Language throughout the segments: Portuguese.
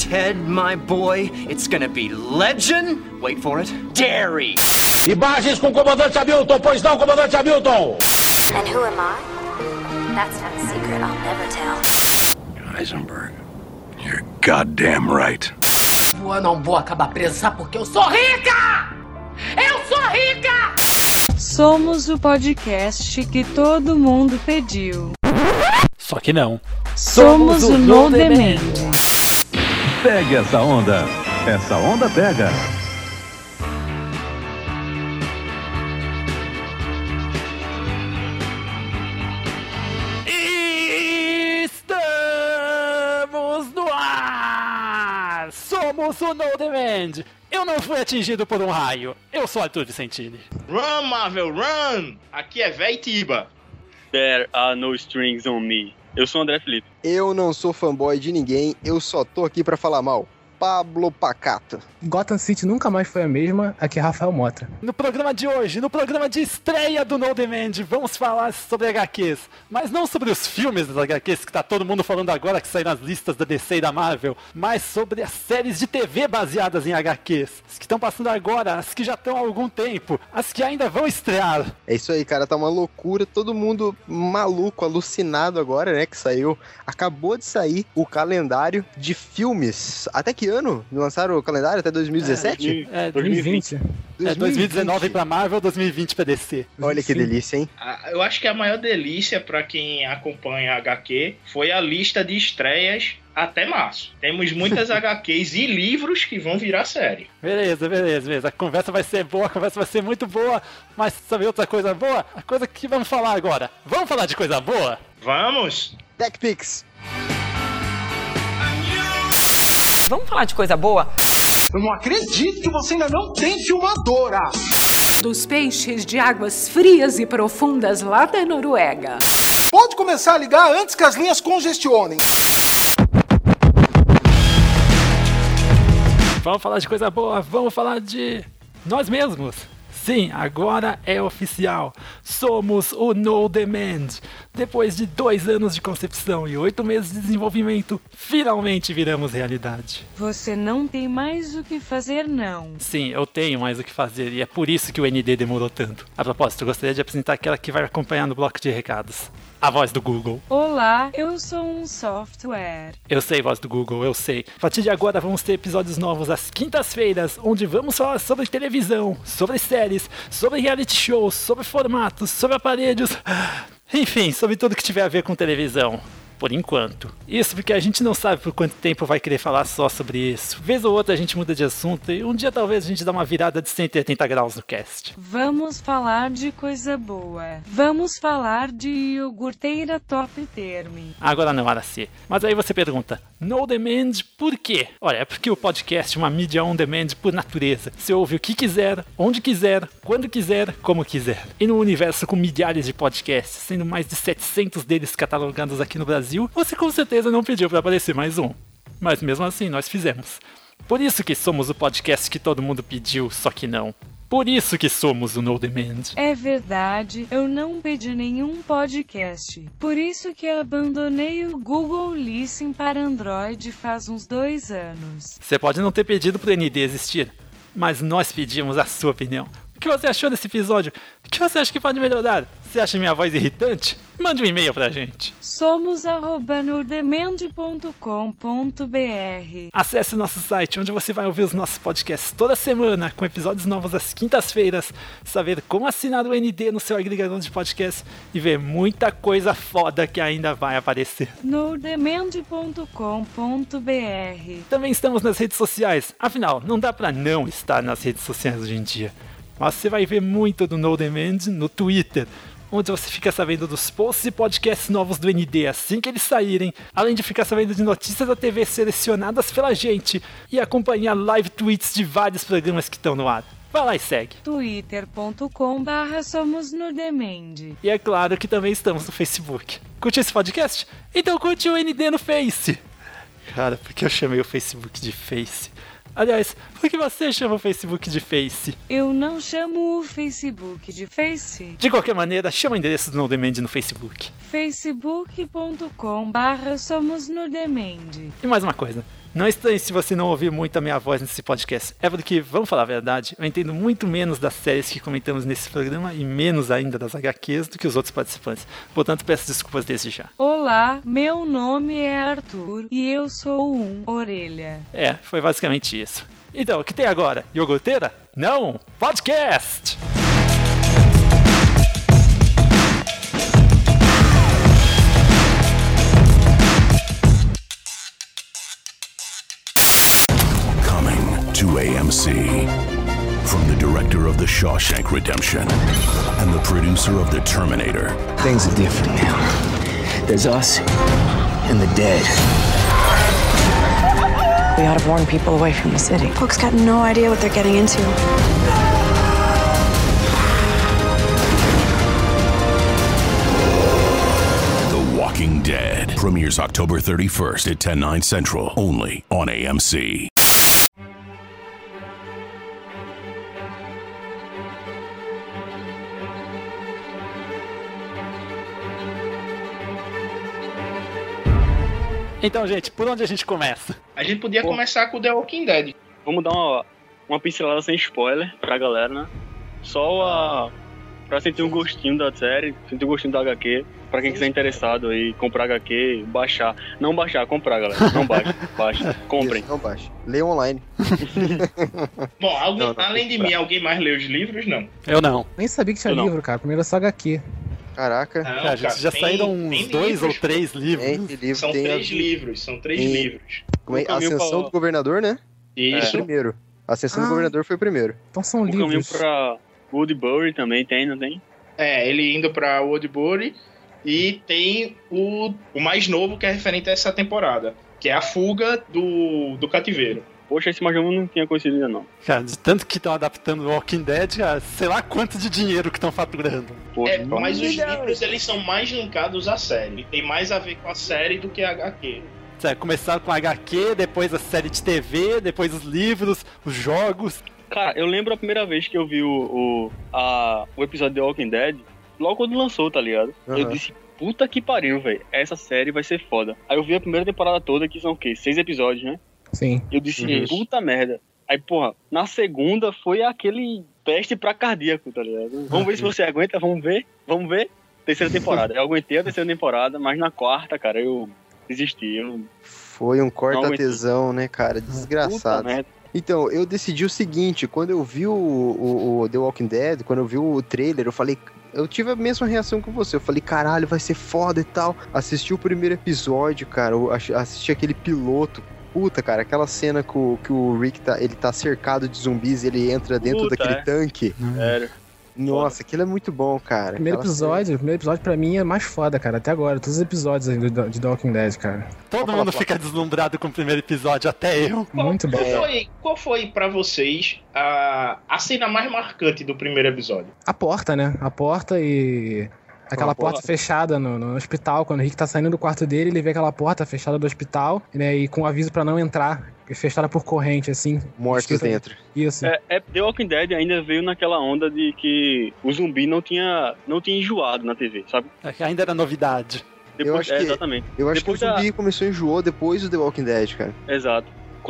Ted, my boy, it's gonna be legend. Wait for it. Dairy. Imagens com o comandante Hamilton, pois não, comandante Hamilton? And who am I? That's not a secret I'll never tell. Heisenberg, you're goddamn right. Eu não vou acabar presa, sabe porque eu sou rica! Eu sou rica! Somos o podcast que todo mundo pediu. Só que não. Somos, o No Demand. Pegue essa onda. Essa onda pega. Estamos no ar! Somos o No Demand! Eu não fui atingido por um raio. Eu sou Arthur Vicentini. Run, Marvel, run! Aqui é Véi Tiba. There are no strings on me. Eu sou o André Felipe. Eu não sou fanboy de ninguém, eu só tô aqui pra falar mal. Pablo Pacato. Gotham City nunca mais foi a mesma, aqui é Rafael Mota. No programa de hoje, no programa de estreia do No Demand, vamos falar sobre HQs. Mas não sobre os filmes das HQs, que tá todo mundo falando agora que saíram nas listas da DC e da Marvel, mas sobre as séries de TV baseadas em HQs. As que estão passando agora, as que já estão há algum tempo, as que ainda vão estrear. É isso aí, cara, tá uma loucura, todo mundo maluco, alucinado agora, né, que saiu. Acabou de sair o calendário de filmes. Até que ano lançaram o calendário? Até 2017? É, 2020. É 2019 pra Marvel, 2020 pra DC. Olha que delícia, hein? Ah, Eu acho que a maior delícia pra quem acompanha a HQ foi a lista de estreias até março. Temos muitas HQs e livros que vão virar série. Beleza, beleza, beleza. A conversa vai ser boa, a conversa vai ser muito boa. Mas sabe outra coisa boa? A coisa que vamos falar agora. Vamos falar de coisa boa? Vamos! TechPix. Vamos falar de coisa boa? Eu não acredito que você ainda não tem filmadora! Dos peixes de águas frias e profundas lá da Noruega. Pode começar a ligar antes que as linhas congestionem. Vamos falar de coisa boa, vamos falar de nós mesmos. Sim, agora é oficial. Somos o No Demand. Depois de dois anos de concepção e oito meses de desenvolvimento, finalmente viramos realidade. Você não tem mais o que fazer, não. Sim, eu tenho mais o que fazer e é por isso que o ND demorou tanto. A propósito, eu gostaria de apresentar aquela que vai acompanhar no bloco de recados. A voz do Google. Olá, eu sou um software. Eu sei, voz do Google, eu sei. A partir de agora vamos ter episódios novos às quintas-feiras, onde vamos falar sobre televisão, sobre séries, sobre reality shows, sobre formatos, sobre aparelhos. Enfim, sobre tudo que tiver a ver com televisão. Por enquanto. Isso porque a gente não sabe por quanto tempo vai querer falar só sobre isso. Vez ou outra a gente muda de assunto e um dia talvez a gente dá uma virada de 180 graus no cast. Vamos falar de coisa boa. Vamos falar de iogurteira top term. Agora não, Araci. Mas aí você pergunta, no demand por quê? Olha, é porque o podcast é uma mídia on demand por natureza. Você ouve o que quiser, onde quiser, quando quiser, como quiser. E no universo com milhares de podcasts, sendo mais de 700 deles catalogados aqui no Brasil, você com certeza não pediu para aparecer mais um. Mas mesmo assim, nós fizemos. Por isso que somos o podcast que todo mundo pediu, só que não. Por isso que somos o No Demand. É verdade, eu não pedi nenhum podcast. Por isso que abandonei o Google Listen para Android faz uns dois anos. Você pode não ter pedido pro ND existir, mas nós pedimos a sua opinião. O que você achou desse episódio? O que você acha que pode melhorar? Você acha minha voz irritante? Mande um e-mail pra gente. Somos arroba nordemand.com.br Acesse nosso site, onde você vai ouvir os nossos podcasts toda semana, com episódios novos às quintas-feiras, saber como assinar o ND no seu agregador de podcast e ver muita coisa foda que ainda vai aparecer. nordemand.com.br Também estamos nas redes sociais, afinal, não dá pra não estar nas redes sociais hoje em dia. Mas você vai ver muito do No Demand no Twitter, onde você fica sabendo dos posts e podcasts novos do ND assim que eles saírem, além de ficar sabendo de notícias da TV selecionadas pela gente e acompanhar live tweets de vários programas que estão no ar. Vai lá e segue. twitter.com barra somos no Demand. E é claro que também estamos no Facebook. Curte esse podcast? Então curte o ND no Face. Cara, por que eu chamei o Facebook de Face? Aliás, por que você chama o Facebook de Face? Eu não chamo o Facebook de Face. De qualquer maneira, chama o endereço do No Demand no Facebook. facebook.com barra somos no Demand. E mais uma coisa, não estranhe se você não ouvir muito a minha voz nesse podcast. É porque, vamos falar a verdade, eu entendo muito menos das séries que comentamos nesse programa e menos ainda das HQs do que os outros participantes. Portanto, peço desculpas desde já. Olá, meu nome é Arthur e eu sou um orelha. É, foi basicamente isso. Então, o que tem agora? Iogurteira? Não! Podcast! AMC. From the director of The Shawshank Redemption and the producer of The Terminator. Things are different now. There's us and the dead. We ought to warn people away from the city. Folks got no idea what they're getting into. The Walking Dead premieres October 31st at 10, 9 central, only on AMC. Então, gente, por onde a gente começa? A gente podia começar com The Walking Dead. Vamos dar uma, uma pincelada sem spoiler pra galera, né? Só a. pra sentir um gostinho da série, sentir um gostinho da HQ. Pra quem quiser interessado aí, comprar HQ, baixar. Não baixar, comprar, galera. Não baixa, baixa. Comprem. Não baixa. Leia online. Bom, alguém, Não, não, além de comprar. mim, alguém mais leu os livros? Não. Eu não. Nem sabia que tinha Eu não. livro, cara. Primeiro é só HQ. Caraca. Não, Cara, cara, já tem- saíram uns dois livros, ou três livros. Tem livro, São tem três a- livros, são três tem- livros. Como é? O caminho Ascensão pra- do Governador, né? Foi o Isso. primeiro. Ascensão Ah. do Governador foi o primeiro. Então são O caminho livros. pra Woodbury também tem, não tem? É, ele indo pra Woodbury e tem o, o mais novo que é referente a essa temporada, que é a fuga do, do cativeiro. Poxa, esse eu não tinha conhecido ainda não. Cara, de tanto que estão adaptando o Walking Dead, cara, sei lá quanto de dinheiro que estão faturando. Poxa, É, mas os livros eles são mais linkados à série. Tem mais a ver com a série do que a HQ. Sério, começaram com HQ, depois a série de TV, depois os livros, os jogos. Cara, eu lembro a primeira vez que eu vi o, o, a, o episódio de Walking Dead, logo quando lançou, tá ligado? Eu Aham. disse, puta que pariu, velho. Essa série vai ser foda. Aí eu vi a primeira temporada toda, que são o quê? Seis episódios, né? Sim. Eu disse, Uhum. puta merda. Aí, porra, na segunda foi aquele teste pra cardíaco, tá ligado? Vamos ver se você aguenta, vamos ver, vamos ver. Terceira temporada. Eu aguentei a terceira temporada, mas na quarta, cara, eu desisti. Eu, Foi um corta-tesão, né, cara? puta Desgraçado. merda. Então, eu decidi o seguinte, quando eu vi o, o- o The Walking Dead, quando eu vi o trailer, eu falei. Eu tive a mesma reação que você. Eu falei, caralho, vai ser foda e tal. Assisti o primeiro episódio, cara. Eu assisti aquele piloto. Puta, cara, aquela cena que o, que o Rick tá, ele tá cercado de zumbis, ele entra dentro Puta, daquele é. tanque. Sério. Nossa, aquilo é muito bom, cara. Primeiro Aquela episódio, o primeiro episódio pra mim é mais foda, cara, até agora. Todos os episódios aí do- de The Walking Dead, cara. Todo mundo fica deslumbrado com o primeiro episódio, até eu. Muito bom. Qual foi, qual foi para vocês a, a cena mais marcante do primeiro episódio? A porta, né? A porta e. Aquela porta. porta fechada no, no hospital. Quando o Rick tá saindo do quarto dele, ele vê aquela porta fechada do hospital, né? E com aviso pra não entrar, fechada por corrente, assim. Mortos dentro. Isso. É, é, The Walking Dead ainda veio naquela onda de que o zumbi não tinha, não tinha enjoado na TV, sabe? É Ainda era novidade. Eu acho é, que- Exatamente. Eu acho Depois que o da- zumbi começou a enjoar depois do The Walking Dead, cara. Exato.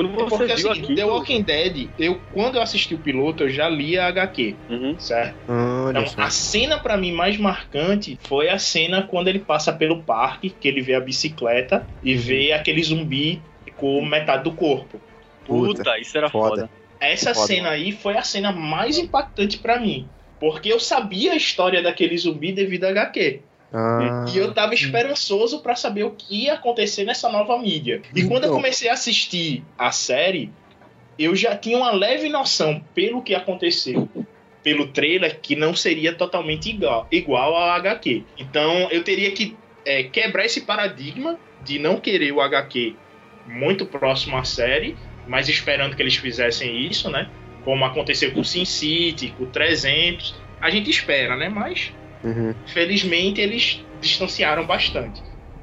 Quando você porque é o viu seguinte, aqui... The Walking Dead, eu, quando eu assisti o piloto, eu já li a HQ, Uhum. certo? Olha Então, só. a cena pra mim mais marcante foi a cena quando ele passa pelo parque, que ele vê a bicicleta e vê aquele zumbi com metade do corpo. Puta, Puta, isso era foda. foda. Essa Foda. cena aí foi a cena mais impactante pra mim, porque eu sabia a história daquele zumbi devido a HQ. Ah, E eu tava esperançoso pra saber o que ia acontecer nessa nova mídia. E quando eu Então. comecei a assistir a série, eu já tinha uma leve noção, pelo que aconteceu, pelo trailer, que não seria totalmente igual, igual ao HQ. Então eu teria que é, quebrar esse paradigma de não querer o HQ muito próximo à série, mas esperando que eles fizessem isso, né? Como aconteceu com o Sin City, com o 300. A gente espera, né? Mas uhum. Felizmente eles distanciaram bastante.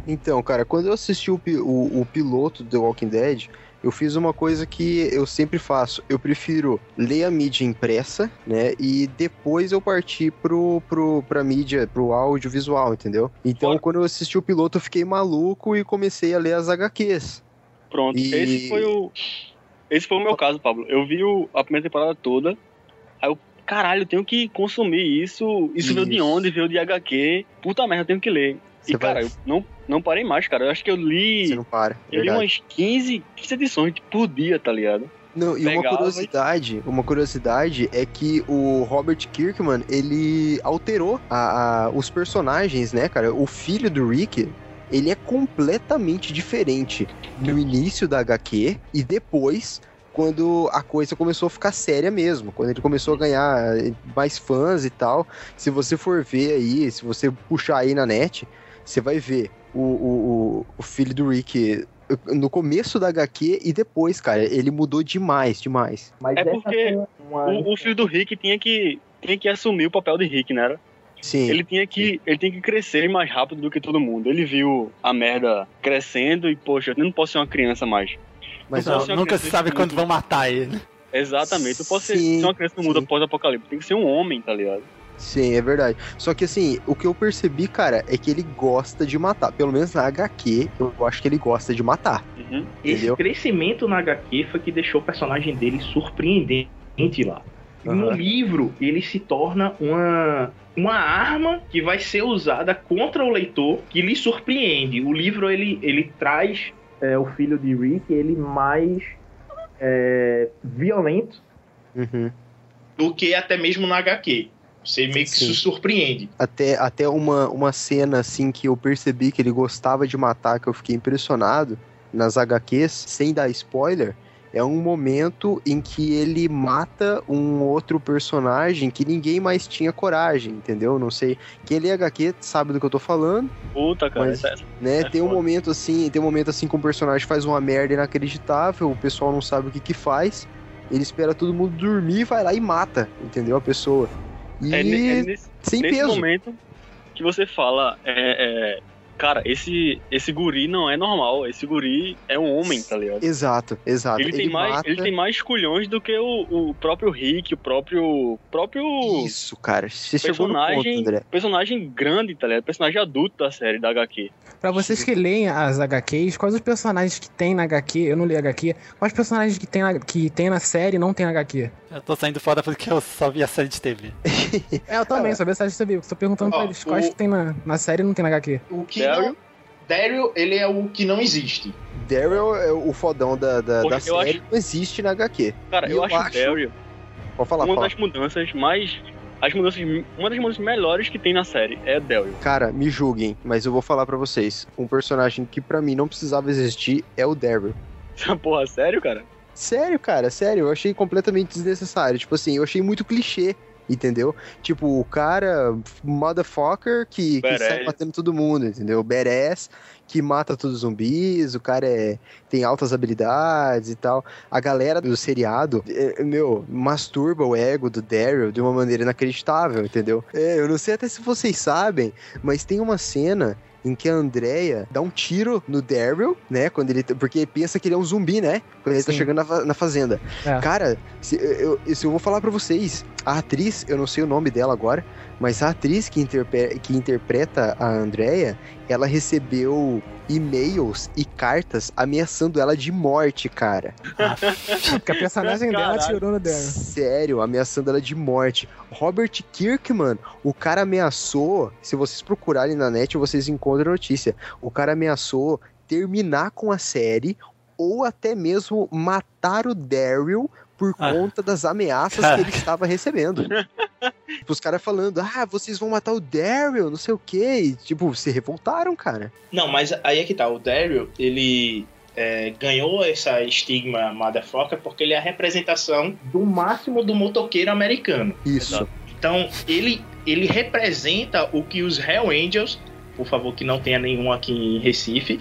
Então, cara, quando eu assisti o, o, o piloto do The Walking Dead, eu fiz uma coisa que eu sempre faço. Eu prefiro ler a mídia impressa, né? E depois eu partir pro, pro, pra mídia, pro audiovisual, entendeu? Então, quando eu assisti o piloto, eu fiquei maluco e comecei a ler as HQs. Pronto, E- esse foi o. Esse foi o meu caso, Pablo. Eu vi o- a primeira temporada toda. Aí eu, caralho, eu tenho que consumir isso. Isso, veio de Isso. onde? Veio de HQ. Puta merda, eu tenho que ler. Você e, cara, vai- eu não, não parei mais, cara. Eu acho que eu li. Você não para. Eu li umas 15, 15 edições por dia, tá ligado? Não, e uma curiosidade, uma curiosidade é que o Robert Kirkman, ele alterou a- a- os personagens, né, cara? O filho do Rick, ele é completamente diferente no início da HQ e depois quando a coisa começou a ficar séria mesmo, quando ele começou a ganhar eh, mais fãs e tal. Se você for ver aí, se você puxar aí na net, você vai ver o, o, o- filho do Rick no começo da HQ e depois, cara, ele mudou demais, demais. é porque o, o filho do Rick tinha que, tinha que assumir o papel de Rick, né? era? Sim. Ele tinha que ele tinha que crescer mais rápido do que todo mundo. Ele viu a merda crescendo e, poxa, eu não posso ser uma criança mais. Mas Eu Não, nunca se sabe quando mundo. vão matar ele. Exatamente. Eu posso ser, uma criança no mundo pós-apocalipse. Tem que ser um homem, tá ligado? Sim, é verdade. Só que assim, o que eu percebi, cara, é que ele gosta de matar. Pelo menos na HQ, eu acho que ele gosta de matar. Esse Entendeu? crescimento na HQ foi que deixou o personagem dele surpreendente lá. E No livro, ele se torna uma, uma arma que vai ser usada contra o leitor, que lhe surpreende. O livro, ele, ele traz é, o filho de Rick, ele mais é, violento Uhum. do que até mesmo na HQ. Você meio que Sim. se surpreende. Até, até uma, uma cena assim que eu percebi que ele gostava de matar, que eu fiquei impressionado nas HQs, sem dar spoiler, é um momento em que ele mata um outro personagem que ninguém mais tinha coragem, entendeu? Não sei. Quem lê HQ sabe do que eu tô falando. Puta, cara. Mas, essa- né, é tem um foda. momento assim, tem um momento assim que um personagem faz uma merda inacreditável, o pessoal não sabe o que que faz, ele espera todo mundo dormir, vai lá e mata, entendeu? A pessoa. E É, é nesse, sem nesse peso. momento que você fala, é, é, cara, esse, esse guri não é normal. Esse guri é um homem, tá ligado? Exato, exato. Ele, tem mais, ele tem mais culhões do que o, o próprio Rick, o próprio. próprio Isso, cara. Você chegou no ponto, personagem, André. personagem grande, tá ligado? Personagem adulto da série, da HQ. Pra vocês que leem as HQs, quais os personagens que tem na HQ? Eu não li HQ. Quais personagens que tem na, que tem na série e não tem na HQ? Eu tô saindo fora porque eu só vi a série de TV. É, eu também, sabia se você viu. Tô perguntando Ó, pra eles quais o- que tem na, na série e não tem na HQ. O que não... Daryl, ele é o que não existe. Daryl é o fodão da, da, Poxa, da eu série, acho- não existe na HQ. Cara, E eu, acho o Daryl Pode falar, uma fala. das mudanças mais. As mudanças, uma das mudanças melhores que tem na série é Daryl. Cara, me julguem, mas eu vou falar pra vocês. Um personagem que pra mim não precisava existir é o Daryl. Porra, sério, cara? Sério, cara, sério, eu achei completamente desnecessário. Tipo assim, eu achei muito clichê, entendeu? Tipo, o cara, motherfucker, que, que sai matando todo mundo, entendeu? Badass, que mata todos os zumbis, o cara é, tem altas habilidades e tal. A galera do seriado, é, meu, masturba o ego do Daryl de uma maneira inacreditável, entendeu? É, eu não sei até se vocês sabem, mas tem uma cena em que a Andrea dá um tiro no Daryl, né? Quando ele. Porque pensa que ele é um zumbi, né? Quando ele tá Sim. chegando na, na fazenda. É. Cara, se eu, se eu vou falar pra vocês, a atriz, eu não sei o nome dela agora, mas a atriz que, interpe- que interpreta a Andrea, ela recebeu e-mails e cartas ameaçando ela de morte, cara. Porque a personagem dela Caralho. tirou no Daryl. Sério, ameaçando ela de morte. Robert Kirkman, o cara ameaçou, se vocês procurarem na net, vocês encontram a notícia. O cara ameaçou terminar com a série ou até mesmo matar o Daryl por Ah. conta das ameaças que ele estava recebendo. tipo, os caras falando, ah, vocês vão matar o Daryl, não sei o quê. E, tipo, se revoltaram, cara. Não, mas aí é que tá. O Daryl, ele é, ganhou essa estigma motherfucker porque ele é a representação do máximo do motoqueiro americano. Isso. Então, ele, ele representa o que os Hell Angels, por favor, que não tenha nenhum aqui em Recife,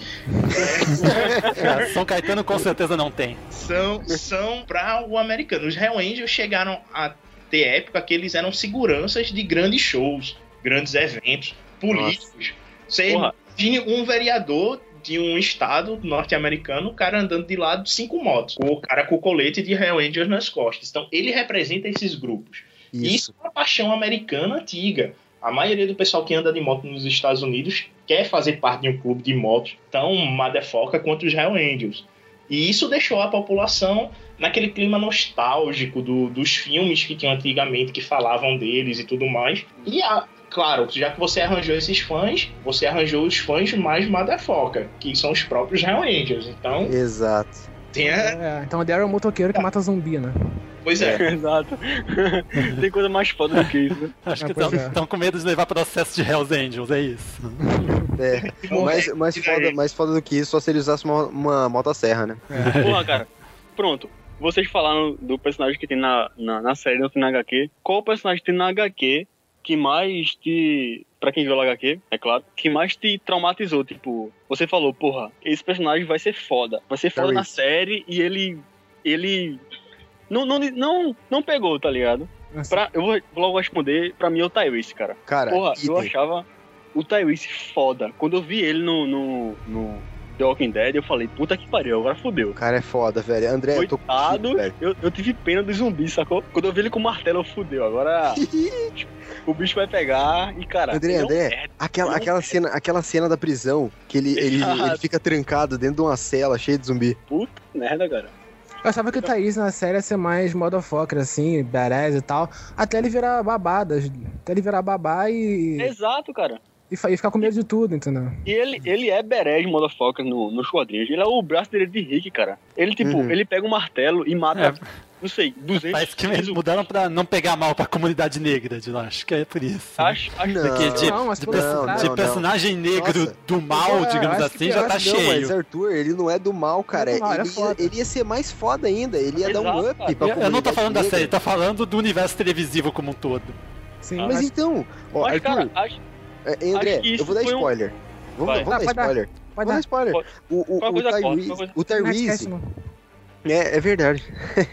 Cara, São Caetano com certeza não tem. são, são para o americano. Os Hell Angels chegaram a ter época que eles eram seguranças de grandes shows, grandes eventos políticos. Você Imagine um vereador de um estado norte-americano, o cara andando de lado de cinco motos, o cara com o colete de Hell Angels nas costas. Então, ele representa esses grupos. Isso. Isso é uma paixão americana antiga. A maioria do pessoal que anda de moto nos Estados Unidos quer fazer parte de um clube de motos tão motherfucker quanto os Hell Angels. E isso deixou a população naquele clima nostálgico do, dos filmes que tinham antigamente, que falavam deles e tudo mais. E, a, claro, já que você arranjou esses fãs, você arranjou os fãs mais motherfucker, que são os próprios Hell Angels. Então. Exato. Tem a... é, então o Daryl é o motoqueiro que mata zumbi, né? Pois é. Exato. Tem coisa mais foda do que isso, né? Acho que estão é. com medo de levar processo de Hells Angels, é isso. É, mais, mais, foda, mais foda do que isso, só se ele usasse uma, uma motosserra, né? Porra, cara. Pronto. Vocês falaram do personagem que tem na, na, na série, não tem na HQ. Qual personagem tem na HQ que mais te. Pra quem viu o HQ, é claro, que mais te traumatizou? Tipo, você falou, porra, esse personagem vai ser foda. Vai ser foda na série e ele. Ele. Não, não, não, não pegou, tá ligado? Assim, Pra, eu vou logo responder, pra mim é o Tyrese, cara. Cara, Porra, eu idem. achava o Tyrese foda. Quando eu vi ele no, no, no The Walking Dead, eu falei, puta que pariu, agora fodeu. O cara é foda, velho. André, eu tô Coitado, contigo, velho. eu, eu tive pena dos zumbis, sacou? Quando eu vi ele com o martelo, eu fudeu. Agora o bicho vai pegar e, cara. André, é André, aquela, é aquela, cena, aquela cena da prisão, que ele, ele, ele fica trancado dentro de uma cela cheia de zumbi. Puta merda, cara. Eu achava que o Thaís na série ia ser mais motherfucker, assim, badass e tal. Até ele virar babada. Até ele virar babá e. Exato, cara. E, e ficar com medo de tudo, entendeu? E ele, ele é berege, motherfucker, no, nos quadrinhos. Ele é o braço direito de Rick, cara. Ele, tipo, Uhum. ele pega um martelo e mata, não sei, 200 Parece que eles mudaram pra não pegar mal pra comunidade negra de lá. Acho que é por isso. Acho, acho Não, Porque de, Não, mas de, contrário. de não, personagem negro Nossa. do mal, É, digamos assim, que- já tá acho Não, cheio. mas Arthur, ele não é do mal, cara. Não, ele é ele, ia, ele ia ser mais foda ainda. Ele ia dar um Exato, up cara. pra Eu, eu não tô falando da negra. série, tô falando do universo televisivo como um todo. Sim, Mas mas- então, ó, Mas, Arthur, cara, acho, é, André, eu vou dar foi um- spoiler. Vamos, vamos Ah, dar spoiler. Pode Vamos dar spoiler. Pode. O, o, o Tyrese, o Tyrese, é, é verdade.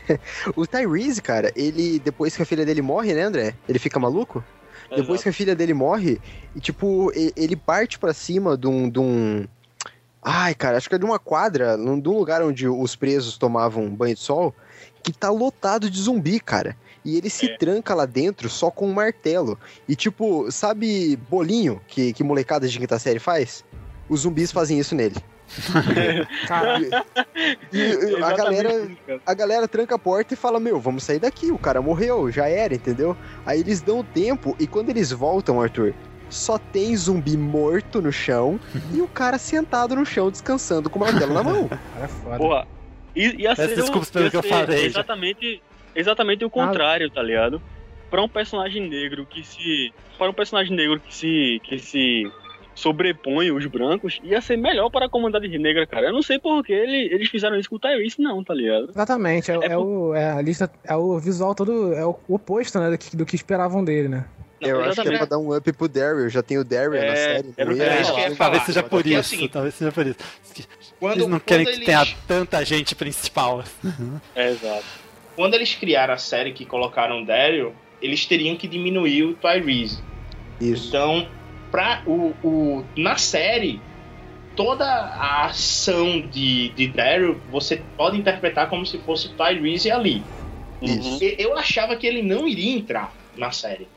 o Tyrese, cara, ele, depois que a filha dele morre, né, André? Ele fica maluco? Depois Exato. que a filha dele morre, e tipo, ele parte pra cima de um, de um. Ai, cara, acho que é de uma quadra, de um lugar onde os presos tomavam banho de sol, que tá lotado de zumbi, cara. E ele se É. tranca lá dentro só com um martelo. E tipo, sabe bolinho que, que molecada de quinta série faz? Os zumbis fazem isso nele. E, e a Exatamente galera, a galera tranca a porta e fala: Meu, vamos sair daqui. O cara morreu, já era, entendeu? Aí eles dão tempo e quando eles voltam, Arthur, só tem zumbi morto no chão e o cara sentado no chão descansando com o martelo na mão. cara é foda. Porra, e, ia ser, desculpas o- pelo ia que eu ser falei, já. Exatamente, o contrário, tá ligado? Pra um personagem negro que se. Para um personagem negro que se. que se sobrepõe os brancos, ia ser melhor para a comunidade negra, cara. Eu não sei por que ele, eles fizeram isso com o Tyrese, não, tá ligado? Exatamente, é, é o, é a lista, é o visual todo, é o oposto, né, do que, do que esperavam dele, né? Eu acho que é pra dar um up pro Daryl. Já tem o Daryl na É, série. era- era que eu ia Talvez seja por é o isso, seguinte, talvez seja por isso. Quando, Eles não querem que eles- tenha tanta gente principal. É, exato. Quando eles criaram a série que colocaram o Daryl, eles teriam que diminuir o Tyrese. Isso. Então, pra o, o, na série, toda a ação de, de Daryl você pode interpretar como se fosse o Tyrese ali. Isso. Eu achava que ele não iria entrar na série.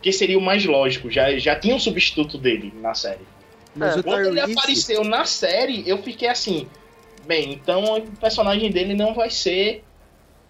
Que seria o mais lógico, já, já tinha um substituto dele na série. Mas o Quando ele Tyrese- apareceu na série, eu fiquei assim: bem, então o personagem dele não vai ser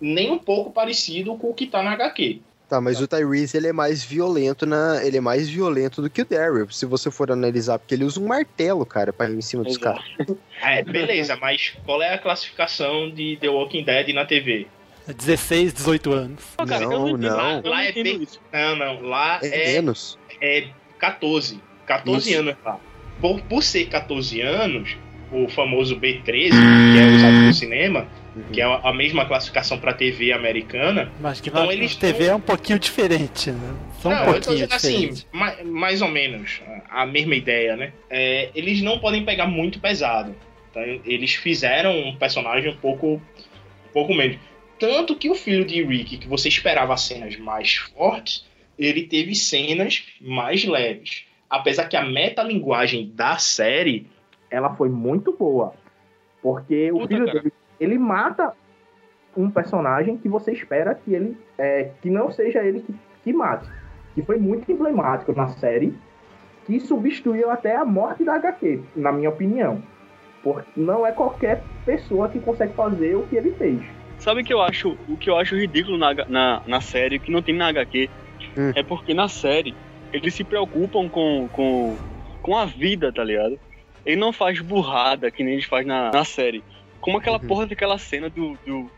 nem um pouco parecido com o que tá na HQ. Tá, mas o Tyrese ele é mais violento na, ele é mais violento do que o Daryl, se você for analisar, porque ele usa um martelo, cara, para ir em cima dos caras. É, beleza, mas qual é a classificação de The Walking Dead na TV? 16, 18 anos. Pô, cara, Não, não. Lá, lá é bem. Não, não. Lá É, é, menos. é 14. 14 Isso. anos lá. Por, por ser 14 anos, o famoso B13, que é usado no cinema, que é a mesma classificação para TV americana. Mas que Então na eles TV é um pouquinho diferente, né? Só um não, eu tô pouquinho dizendo assim, diferente. ma- mais ou menos, a a mesma ideia, né? É, eles não podem pegar muito pesado. Então, eles fizeram um personagem um pouco, um pouco menos. Tanto que o filho de Rick, que você esperava cenas mais fortes, ele teve cenas mais leves. apesar que a metalinguagem da série, ela foi muito boa. Porque o Puta, filho cara. dele, ele mata um personagem que você espera que ele é, que não seja ele que, que mate. Que foi muito emblemático na série, que substituiu até a morte da HQ, na minha opinião. Porque não é qualquer pessoa que consegue fazer o que ele fez. Sabe o que eu acho, o que eu acho ridículo na, na, na série, que não tem na HQ? É porque na série eles se preocupam com, com, com a vida, tá ligado? Ele não faz burrada que nem eles fazem na, na série. Como aquela porra daquela cena do. do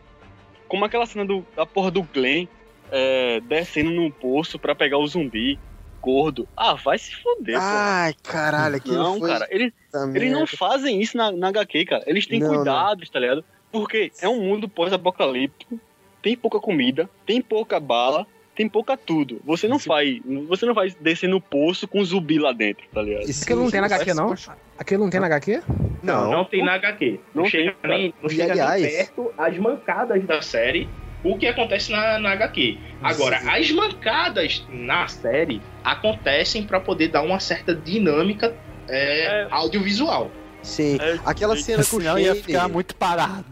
como aquela cena do, da porra do Glenn é, descendo num poço pra pegar o zumbi gordo. Ah, vai se foder, Ai, caralho, aquilo Não, foi... cara, eles, eles não fazem isso na, na HQ, cara. Eles têm Não, cuidados, tá ligado? Porque é um mundo pós-apocalíptico, tem pouca comida, tem pouca bala, tem pouca tudo. Você não faz, você não vai descer no poço com zumbi lá dentro, tá ligado? Aquilo não tem na HQ, não? Aquilo não tem na HQ? Não, não tem na HQ. Não, Não chega, tem, nem, não chega aliás- nem perto as mancadas da série, o que acontece na, na HQ. Agora, as mancadas na série acontecem para poder dar uma certa dinâmica é, audiovisual. Sim, aquela cena com o Shane... ia ficar muito parado.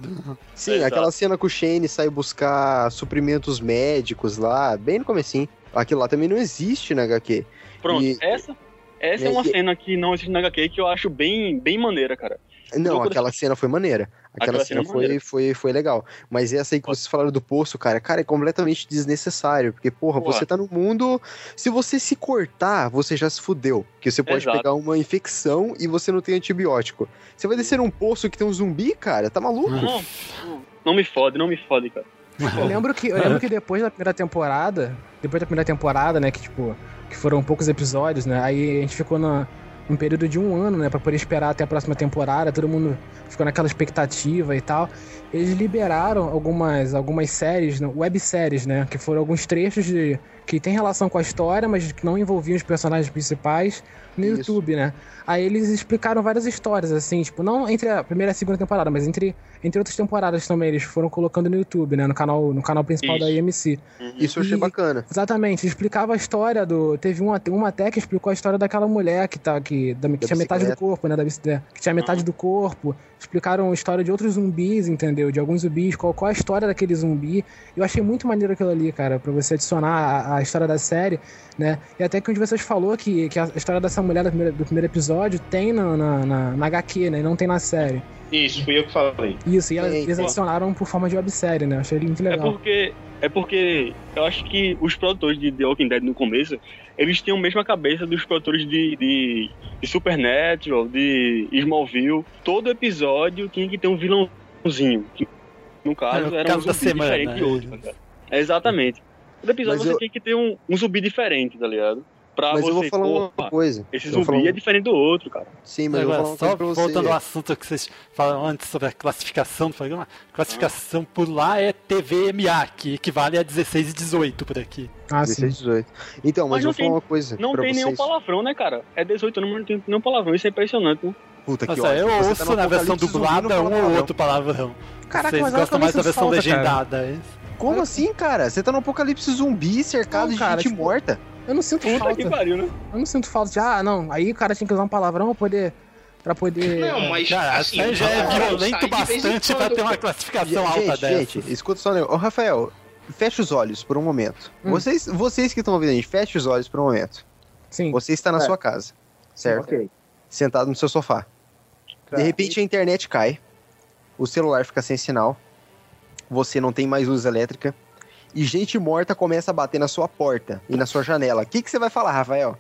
Sim, Exato. aquela cena que o Shane sai buscar suprimentos médicos lá, bem no comecinho. Aquilo lá também não existe na HQ. Pronto, E- essa, essa e- é uma cena que não existe na HQ que eu acho bem, bem maneira, cara. Não, aquela cena foi maneira. Aquela, Aquela cena, cena é foi, maneira. foi, foi legal. Mas essa aí que vocês falaram do poço, cara, cara, é completamente desnecessário. Porque, porra, Porra. você tá no mundo. Se você se cortar, você já se fudeu. Porque você pode Exato. pegar uma infecção e você não tem antibiótico. Você vai descer num poço que tem um zumbi, cara? Tá maluco? Não, não me fode, não me fode, cara. Eu lembro que, eu lembro que depois da primeira temporada, depois da primeira temporada, né, que tipo, que foram poucos episódios, né, aí a gente ficou na, num período de um ano, né, pra poder esperar até a próxima temporada, todo mundo ficou naquela expectativa e tal. Eles liberaram algumas, algumas séries, webséries, né, que foram alguns trechos de que tem relação com a história, mas que não envolviam os personagens principais no Isso. YouTube, né. Aí eles explicaram várias histórias, assim, tipo, não entre a primeira e a segunda temporada, mas entre, entre outras temporadas também, eles foram colocando no YouTube, né, no canal, no canal principal da Isso. IMC. Isso eu achei E- bacana. Exatamente, explicava a história do. Teve uma, uma até que explicou a história daquela mulher que, tá, que, da- que tinha metade do corpo, né? Da bicicleta. Que tinha metade do corpo. Explicaram a história de outros zumbis, entendeu? De alguns zumbis, qual, qual a história daquele zumbi. Eu achei muito maneiro aquilo ali, cara, pra você adicionar a, a história da série, né? E até que um de vocês falou que, que a história dessa mulher do primeiro, do primeiro episódio tem na, na, na, na HQ, né? E não tem na série. Isso, fui eu que falei. Isso, e elas- eles adicionaram por forma de websérie, né? Eu achei muito É legal. porque, é porque eu acho que os produtores de The Walking Dead no começo, eles tinham a mesma cabeça dos produtores de, de, de Supernatural, de Smallville. Todo episódio tinha que ter um vilãozinho. Que, no caso, era caso um da semana, diferente de né? outro. tá ligado? É, exatamente. Todo episódio Mas você eu- tem que ter um, um zumbi diferente, tá ligado? Pra Mas você, eu vou falar uma coisa. esse zumbi falar é diferente do outro, cara. Sim, mas eu vou Agora, falar uma só coisa pra você. voltando ao assunto que vocês falaram antes sobre a classificação do programa, a classificação por lá é TVMA, que equivale a 16 e 18 por aqui. Ah, sim. 16, 18. Então, mas, Mas eu vou falar tem- uma coisa Não pra tem nenhum vocês. palavrão, né, cara? É 18 anos, mas não tem nenhum palavrão. Isso é impressionante, né? Puta que Nossa, ódio. eu Você tá ouço no na versão dublada um ou outro palavrão. Caraca, Vocês gostam mais da versão falta, cara. legendada, é isso? Como assim, cara? Você tá no apocalipse zumbi cercado Não, de cara, gente tipo, morta. Eu não sinto Puta falta. que pariu, né? Eu não sinto falta de, ah, não, aí o cara tinha que usar um palavrão pra poder. Pra poder. Não, mas Cara, assim, aí já é o violento de bastante pra quando. ter uma classificação alta gente, dessa. gente, escuta só um negócio. Ô, Rafael, fecha os olhos por um momento. Hum. Vocês, vocês que estão ouvindo a gente, fecha os olhos por um momento. Sim. Você está na É. sua casa, certo? Ok. Sentado no seu sofá. De Tá. repente a internet cai, o celular fica sem sinal, você não tem mais luz elétrica, e gente morta começa a bater na sua porta e na sua janela. O que, que você vai falar, Rafael?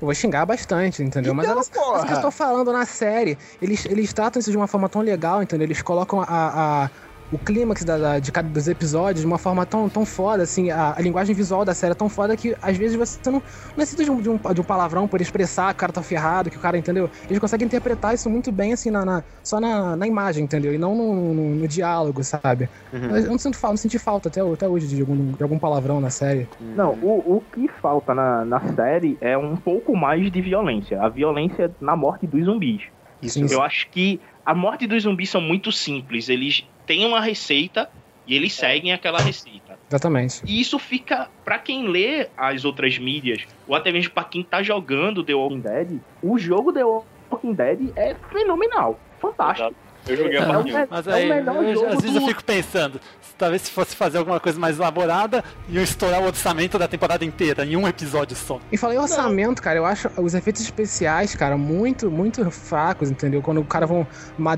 Eu vou xingar bastante, entendeu? mas Então, elas, porra! mas que eu tô falando na série, eles, eles tratam isso de uma forma tão legal, entendeu? Eles colocam a, a- o clímax da, da- de cada dos episódios de uma forma tão, tão foda, assim, a, a linguagem visual da série é tão foda que às vezes você não, não necessita de um, de, um, de um palavrão por expressar que o cara tá ferrado, que o cara, entendeu? Eles conseguem interpretar isso muito bem, assim, na, na- só na, na imagem, entendeu? E não no, no- no diálogo, sabe? Uhum. Mas Eu não sinto falta, não senti falta até, até hoje de algum, de algum palavrão na série. Não, o, o que falta na, na série é um pouco mais de violência. A violência na morte dos zumbis. Isso. Eu acho que a morte dos zumbis são muito simples. Eles têm uma receita E eles seguem aquela receita. Exatamente. E isso fica, pra quem lê as outras mídias, ou até mesmo pra quem tá jogando The Walking Dead, o jogo The Walking Dead é fenomenal. Fantástico. Eu joguei É a o me- Mas é aí, melhor eu- às vezes eu fico pensando, se talvez se fosse fazer alguma coisa mais elaborada, iam estourar o orçamento da temporada inteira em um episódio só. E falei orçamento, cara, eu acho os efeitos especiais, cara, muito, muito fracos, entendeu? Quando o cara vão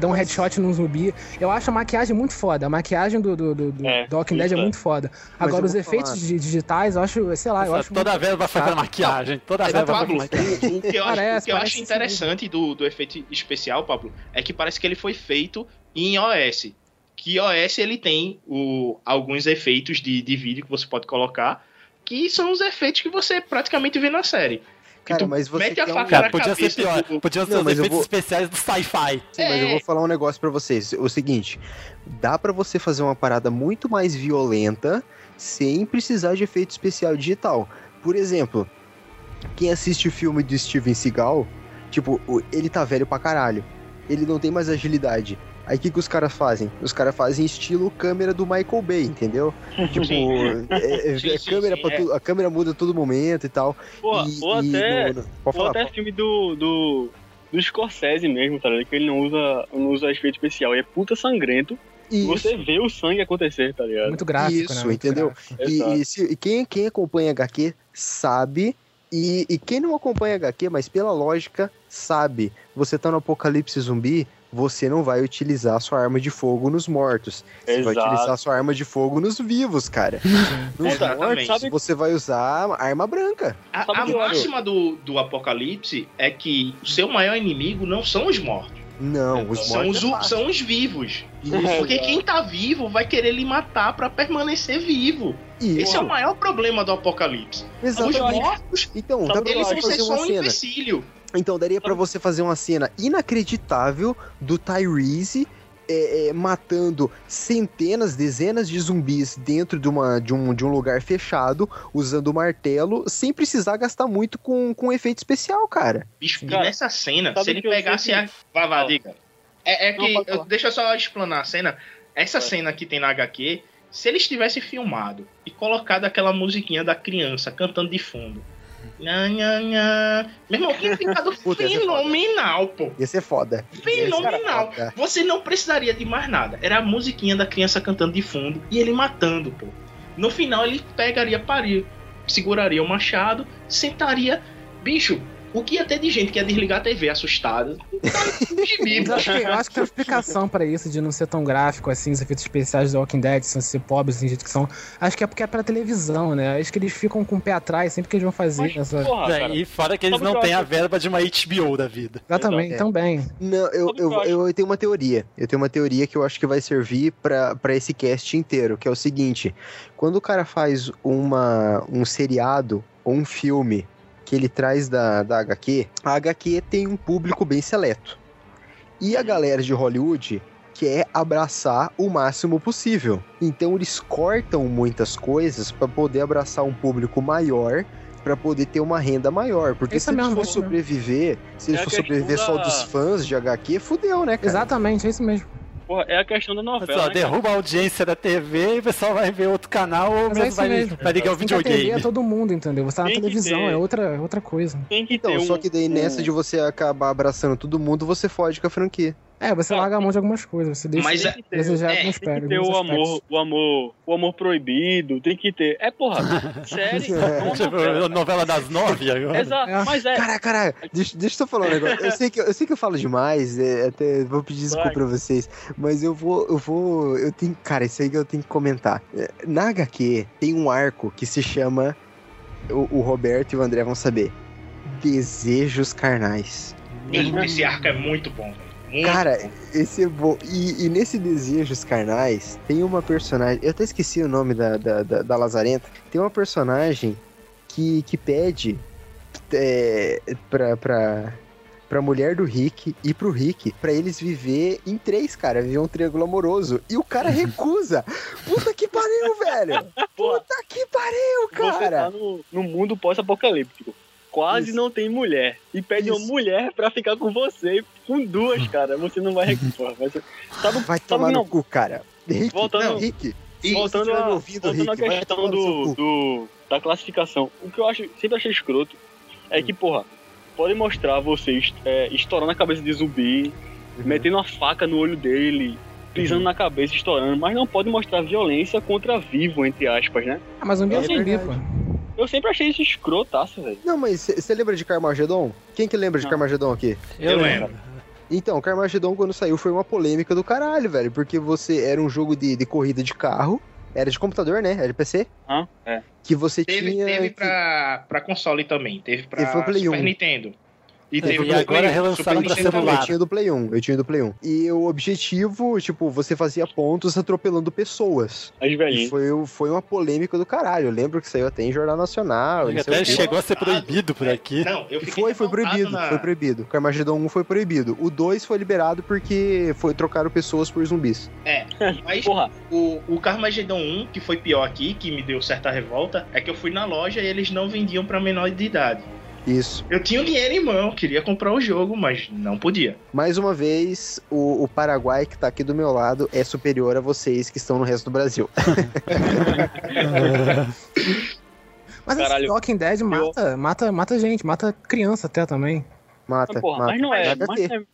dar um headshot num zumbi. Eu acho a maquiagem muito foda. A maquiagem do, do, do, do The Walking Dead é é. muito foda. Agora, os efeitos falar. di- digitais, eu acho, sei lá, eu acho. toda foi pra fraco. maquiagem, toda É, foi Pablo, pra maquiagem. o que eu acho, Parece, o que eu acho interessante do, do efeito especial, Pablo, é que parece que ele foi feito em iOS. Que iOS ele tem o, alguns efeitos de, de vídeo que você pode colocar, que são os efeitos que você praticamente vê na série. Cara, tu mas você mete a quer um- faca Cara, podia ser pior. do- Podiam ser Não, os efeitos vou- especiais do sci-fi. Sim, mas eu vou falar um negócio pra vocês. O seguinte, dá pra você fazer uma parada muito mais violenta sem precisar de efeito especial digital. Por exemplo, quem assiste o filme do Steven Seagal, tipo, ele tá velho pra caralho. Ele não tem mais agilidade. Aí o que, que os caras fazem? Os caras fazem estilo câmera do Michael Bay, entendeu? tipo, é- é- Sim, é sim, câmera sim, é. tu- a câmera muda a todo momento e tal. Porra, E- ou e até, no- no- ou falar, até filme do, do, do Scorsese mesmo, tá ligado? Que ele não usa, não usa efeito especial. E é puta sangrento. Isso. Você vê o sangue acontecer, tá ligado? Muito gráfico, Isso, né? Muito entendeu? gráfico. E, e se- e quem, quem acompanha HQ sabe, e, e quem não acompanha HQ, mas pela lógica, sabe. Você tá no apocalipse zumbi, você não vai utilizar sua arma de fogo nos mortos. Você vai Exato. utilizar sua arma de fogo nos vivos, cara. Nos Exatamente. mortos, você vai usar arma branca. A, a máxima do, do apocalipse é que o seu maior inimigo não são os mortos. Não, os São mortos. os, é são os vivos. Isso. Porque quem tá vivo vai querer lhe matar pra permanecer vivo. Isso. Esse é o maior problema do apocalipse. Exatamente. Os mortos, Então, dá pra eles vão ser só um empecilho. Então, daria pra você fazer uma cena inacreditável do Tyrese é, é, matando centenas, dezenas de zumbis dentro de, uma, de, um, de um lugar fechado, usando o martelo, sem precisar gastar muito com, com efeito especial, cara. Bicho, e Cara, nessa cena, se ele pegasse a. vai, Fala. diga. É, é Não, que. pode eu- deixa eu só explanar a cena. Essa cena que tem na HQ, se eles tivessem filmado e colocado aquela musiquinha da criança cantando de fundo. Nha, nha, nha. Meu irmão, tinha ficado fenomenal, pô. Ia ser foda. Fenomenal. Você não precisaria de mais nada. Era a musiquinha da criança cantando de fundo e ele matando, pô. No final ele pegaria parir, seguraria o machado, sentaria. Bicho, o que ia ter de gente que ia desligar a TV assustada? Mas eu acho, que, eu acho que tem uma explicação pra isso, de não ser tão gráfico assim, os efeitos especiais do Walking Dead, são ser pobres assim, do jeito que são. Acho que é porque é pra televisão, né? Acho que eles ficam com o pé atrás sempre que eles vão fazer essa. Porra, É, e fora que eles Sabe o não têm a verba de uma HBO da vida. Exatamente, É. também. Não, eu, eu, eu eu tenho uma teoria. Eu tenho uma teoria que eu acho que vai servir pra pra esse cast inteiro, que é o seguinte: quando o cara faz uma, um seriado ou um filme que ele traz da, da HQ, a HQ tem um público bem seleto. E a galera de Hollywood quer abraçar o máximo possível. Então eles cortam muitas coisas pra poder abraçar um público maior. Pra poder ter uma renda maior. Porque Isso se eles mesmo, for sobreviver, se É eles a for sobreviver só dos fãs de HQ, fudeu, né, cara? Exatamente, é isso mesmo. Porra, é a questão da novela. ó, né, cara? derruba a audiência da TV e o pessoal vai ver outro canal ou é mesmo isso vai, mesmo. vai ligar o videogame. a todo mundo, entendeu? Você tá na televisão, ter. é outra, outra coisa. Tem que Então, ter um, só que daí nessa um- de você acabar abraçando todo mundo, você fode com a franquia. É, você Cara, larga a mão de algumas coisas, você deixa Mas de é- desejar é, alguns Tem que ter o amor, o amor, o amor proibido, tem que ter. É, porra, série. é Tipo, novela. novela das nove agora. Exato, É. mas é. Cara, cara, deixa, deixa eu falar um negócio. Eu sei que, eu sei que eu falo demais, é, até vou pedir desculpa Vai. pra vocês, mas eu vou, eu vou, eu tenho, cara, isso aí que eu tenho que comentar. É, Na HQ tem um arco que se chama, o, o Roberto e o André vão saber, Desejos Carnais. Esse arco é muito bom, velho. Muito Cara, bom. esse é bom. E, e nesse Desejos Carnais, tem uma personagem. Eu até esqueci o nome da, da, da, da Lazarenta. Tem uma personagem que, que pede é, pra, pra, pra mulher do Rick e pro Rick pra eles viver em três, cara. Viver um triângulo amoroso. E o cara recusa. Puta que pariu, velho! Puta que pariu, você tá cara! no, no mundo pós-apocalíptico. Quase Isso. não tem mulher. E pede uma Isso. mulher pra ficar com você. Com duas, cara. Você não vai recuar. Vai ser... Sabe, Vai sabe tomar não, no cu, cara. Rick, Voltando- não, Rick. Voltando a, me ouvindo, voltando à Rick, questão do, do- da classificação, o que eu acho, sempre achei escroto é Hum. que, porra, pode mostrar vocês é, estourando a cabeça de zumbi, Uhum. metendo uma faca no olho dele, pisando na cabeça, estourando, mas não pode mostrar violência contra vivo, entre aspas, né? Ah, mas zumbi é É zumbi, verdade. pô. Eu sempre achei isso escrotaço, velho. Não, mas você lembra de Carmageddon? Quem que lembra de. Carmageddon aqui? Eu lembro. Então, Carmageddon quando saiu foi uma polêmica do caralho, velho. Porque você era um jogo de, de corrida de carro. Era de computador, né? Era de PC. Hã? É. Que você Teve, tinha. teve que- pra, pra console também. Teve pra Teve pro Play Super 1. Nintendo. E É, teve e agora Play 1, relançaram pra celular. Eu tinha do Play 1, eu tinha do Play 1. E o objetivo, tipo, você fazia pontos atropelando pessoas. As velhinhas. foi, foi uma polêmica do caralho. Eu lembro que saiu até em Jornal Nacional. Até chegou a ser proibido por aqui. Não, eu Foi, foi proibido, na- foi proibido. Carmageddon 1 foi proibido. O 2 foi liberado porque foi trocaram pessoas por zumbis. É, mas Porra, o, o Carmageddon 1, que foi pior aqui, que me deu certa revolta, é que eu fui na loja e eles não vendiam pra menor de idade. Isso. Eu tinha o dinheiro em mão, queria comprar o jogo, mas não podia. Mais uma vez, o, o Paraguai que tá aqui do meu lado é superior a vocês que estão no resto do Brasil. Mas esse Caralho. Walking Dead mata, mata, mata gente, mata criança até também. Mata, porra, mata. mas não é. Mas ver.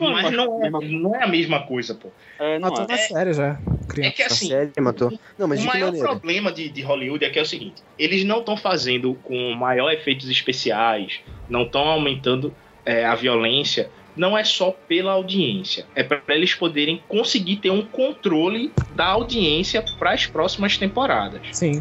É, Mas não é, mesma- não é a mesma coisa, pô. é, não Matou é. na série já. É Criança. que A assim, série matou. Não, mas o que maior maneira? problema de, de Hollywood é que é o seguinte: eles não estão fazendo com maior efeitos especiais, não estão aumentando é, a violência. Não é só pela audiência, é para eles poderem conseguir ter um controle da audiência para as próximas temporadas. Sim.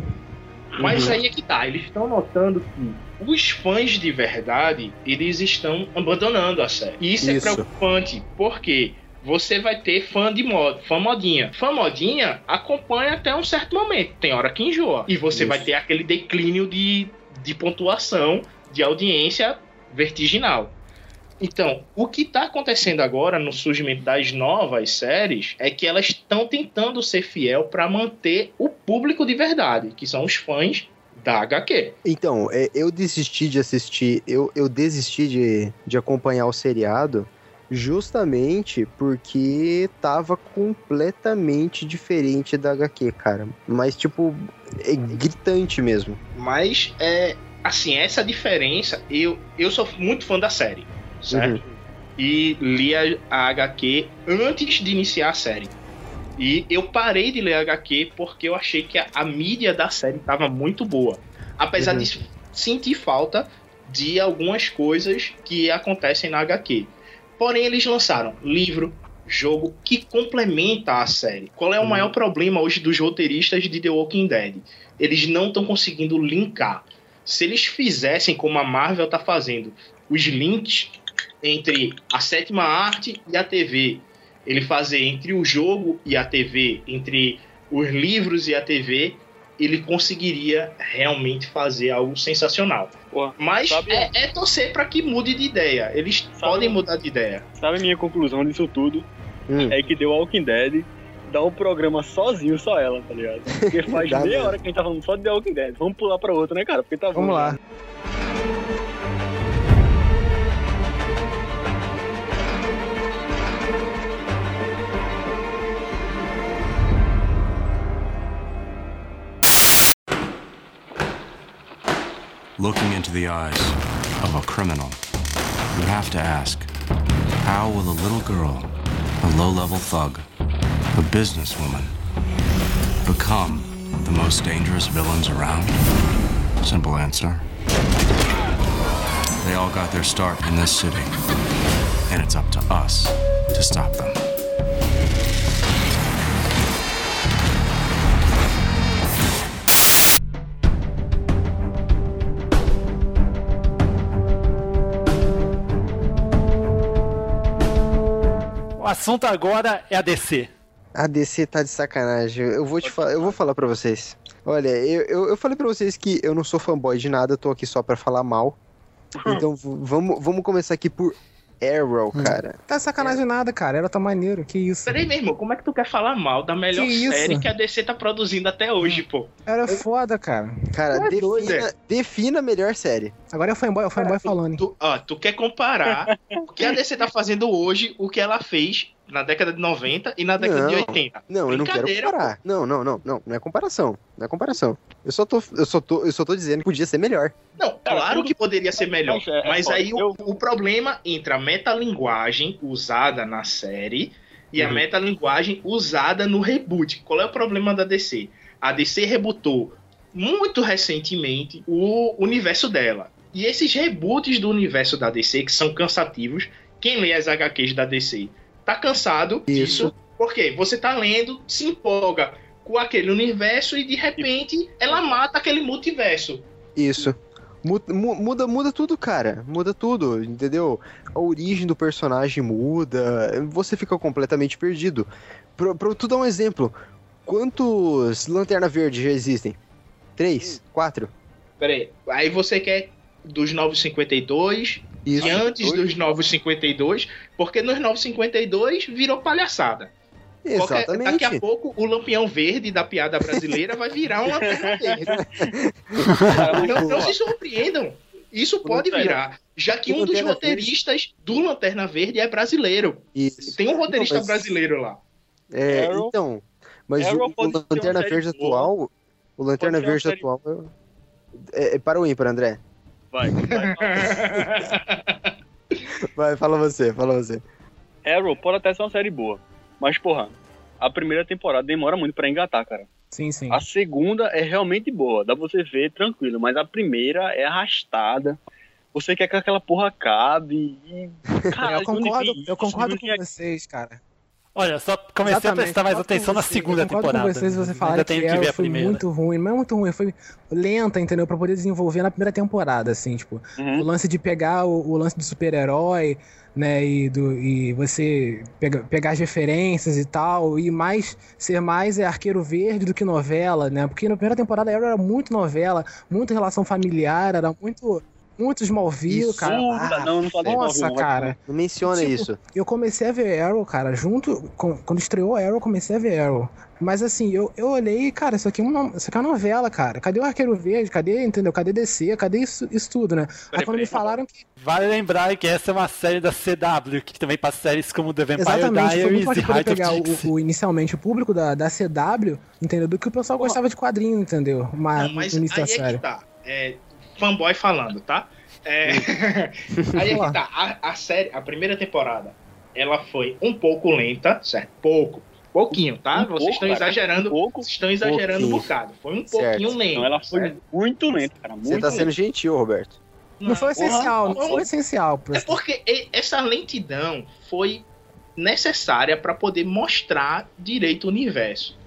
Mas aí é que tá, eles estão notando que os fãs de verdade, eles estão abandonando a série. E isso, Isso. é preocupante, porque você vai ter fã de moda, fã modinha. Fã modinha acompanha até um certo momento, tem hora que enjoa. E você Isso. vai ter aquele declínio de, de pontuação, de audiência vertiginal. Então, o que está acontecendo agora no surgimento das novas séries é que elas estão tentando ser fiel para manter o público de verdade, que são os fãs da HQ. Então, é, eu desisti de assistir, eu, eu desisti de, de acompanhar o seriado justamente porque tava completamente diferente da HQ, cara. Mas, tipo, é gritante mesmo. Mas é assim, essa diferença, eu, eu sou muito fã da série, certo? Uhum. E li a, a HQ antes de iniciar a série. E eu parei de ler HQ porque eu achei que a, a mídia da série estava muito boa. Apesar Uhum. de sentir falta de algumas coisas que acontecem na HQ. Porém, eles lançaram livro, jogo que complementa a série. Qual é o maior problema hoje dos roteiristas de The Walking Dead? Eles não estão conseguindo linkar. Se eles fizessem como a Marvel tá fazendo, os links entre a sétima arte e a TV, ele fazer entre o jogo e a TV, entre os livros e a TV, ele conseguiria realmente fazer algo sensacional. Porra, Mas sabe- é, é torcer para que mude de ideia. Eles podem mudar de ideia. Sabe a minha conclusão disso tudo? Hum. É que The Walking Dead dá um programa sozinho, só ela, tá ligado? Porque faz meia mesmo. hora que a gente tá falando só de The Walking Dead. Vamos pular pra outra, né, cara? Porque tá bom. Vamos né? Looking into the eyes of a criminal, you have to ask how will a little girl, a low level thug, a businesswoman, become the most dangerous villains around? Simple answer. They all got their start in this city, and it's up to us to stop them. Assunto agora é a DC. A DC tá de sacanagem. Eu vou te falar, eu vou falar pra vocês. Olha, eu, eu, eu falei pra vocês que eu não sou fanboy de nada, eu tô aqui só pra falar mal. Então vamos, vamos começar aqui por Arrow, cara. Tá sacanagem nada, cara. Era tão maneiro. Que isso. Peraí, meu irmão, como é que tu quer falar mal da melhor Que isso? série que a DC tá produzindo até hoje, pô? Era foda, cara. Cara, Tu é defina, é? defina a melhor série. Agora é o fanboy, é o fanboy falando. hein? Tu, ó, tu quer comparar o que a DC tá fazendo hoje, o que ela fez na década de 90 e na década Não, de 80. Não, eu não quero comparar. Não, não, não, não. Não é comparação. Não é comparação. Eu só tô, eu só tô, eu só tô dizendo que podia ser melhor. Não, claro que poderia ser melhor. Mas é- é Mas aí o, o problema entre a metalinguagem usada na série e a Uhum. metalinguagem usada no reboot. Qual é o problema da DC? A DC rebootou muito recentemente o universo dela. E esses reboots do universo da DC, que são cansativos, quem lê as HQs da DC tá cansado disso. Porque você tá lendo, se empolga com aquele universo e de repente ela mata aquele multiverso. Isso. Mu- mu- Muda, muda tudo, cara. Muda tudo, entendeu? A origem do personagem muda. Você fica completamente perdido. Pra, pra tu dar um exemplo, quantos Lanterna Verde já existem? Três? Quatro? Peraí, aí você quer dos 952 Isso. e antes dos 952, porque nos 952 virou palhaçada. Qualquer- Exatamente. daqui a pouco o lampião verde da piada brasileira vai virar uma lanterna verde. não, não se surpreendam. Isso pode virar. Já que um dos roteiristas do Lanterna Verde é brasileiro. Isso. Tem um roteirista Não, mas- brasileiro lá. É, Arrow- então. Mas o- o, Lanterna Verde atual. O Lanterna Verde atual. eu- É, é para o ímpar, André. Vai, vai. Vai, fala você, fala você. Arrow pode até ser uma série boa. Mas, porra, a primeira temporada demora muito pra engatar, cara. Sim, sim. A segunda é realmente boa, dá pra você ver tranquilo, mas a primeira é arrastada. Você quer que aquela porra acabe e. Cara, eu concordo, eu concordo com vocês, cara. Olha, só comecei a Exatamente, prestar mais atenção na segunda eu temporada. com vocês, você Ainda falaram que tenho que ver Arrow a foi primeira. muito ruim, não é muito ruim, foi lenta, entendeu? Pra poder desenvolver na primeira temporada, assim, tipo, Uhum. o lance de pegar o, o lance do super-herói, né, e, do, e você pega- pegar as referências e tal, e mais, ser mais é arqueiro verde do que novela, né, porque na primeira temporada Arrow era muito novela, muita relação familiar, era muito... Muito Smallville, Isso. cara. Ah, não, não fala de Nossa, cara. Não menciona Tipo, isso. Eu comecei a ver Arrow, cara, junto. com- quando estreou Arrow, eu comecei a ver Arrow. Mas assim, eu, eu olhei cara, isso aqui, é uma, isso aqui é uma novela, cara. Cadê o Arqueiro Verde? Cadê, entendeu? Cadê DC? Cadê isso, isso tudo, né? Aí quando me falaram que. Vale lembrar que essa é uma série da CW, que também passa séries como The Vampire Exatamente, foi Diaries muito e pegar o, o- inicialmente o público da, da CW, entendeu? Do que o pessoal gostava de quadrinho, entendeu? Mas, Não, mas no início aí da é série. que tá. É, fanboy falando, tá? É, aí é que tá. A, a série, a primeira temporada, ela foi um pouco lenta, certo? Pouco. Pouquinho, tá? Um vocês pouco, estão cara, exagerando. pouco. Vocês estão exagerando um bocado. Foi um Certo. pouquinho lento. Então ela foi certo? muito lenta, cara. Muito Você tá sendo lenta. gentil, Roberto. Não foi porra, essencial, não não. foi essencial. pro- É porque essa lentidão foi necessária para poder mostrar direito o universo.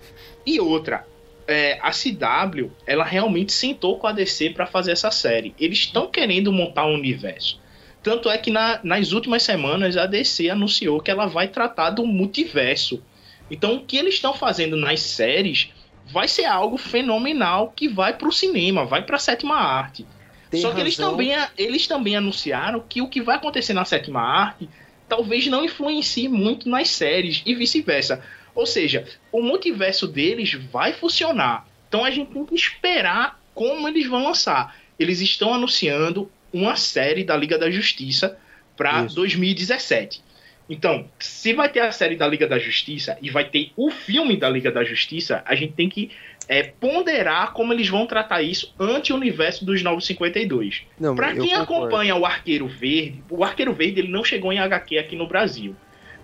E outra, é, a CW, ela realmente sentou com a DC para fazer essa série. Eles estão querendo montar um universo. Tanto é que na- nas últimas semanas a DC anunciou que ela vai tratar do multiverso. Então o que eles estão fazendo nas séries vai ser algo fenomenal que vai para o cinema, vai para a sétima arte. Tem Só que eles razão. também, eles também anunciaram que o que vai acontecer na sétima arte talvez não influencie muito nas séries e vice-versa. Ou seja, o multiverso deles vai funcionar. Então a gente tem que esperar como eles vão lançar. Eles estão anunciando uma série da Liga da Justiça para Isso. 2017. Então, se vai ter a série da Liga da Justiça e vai ter o filme da Liga da Justiça, a gente tem que é, ponderar como eles vão tratar isso ante o universo dos 952. Não, Pra eu quem acompanha o Arqueiro Verde, o Arqueiro Verde ele não chegou em HQ aqui no Brasil.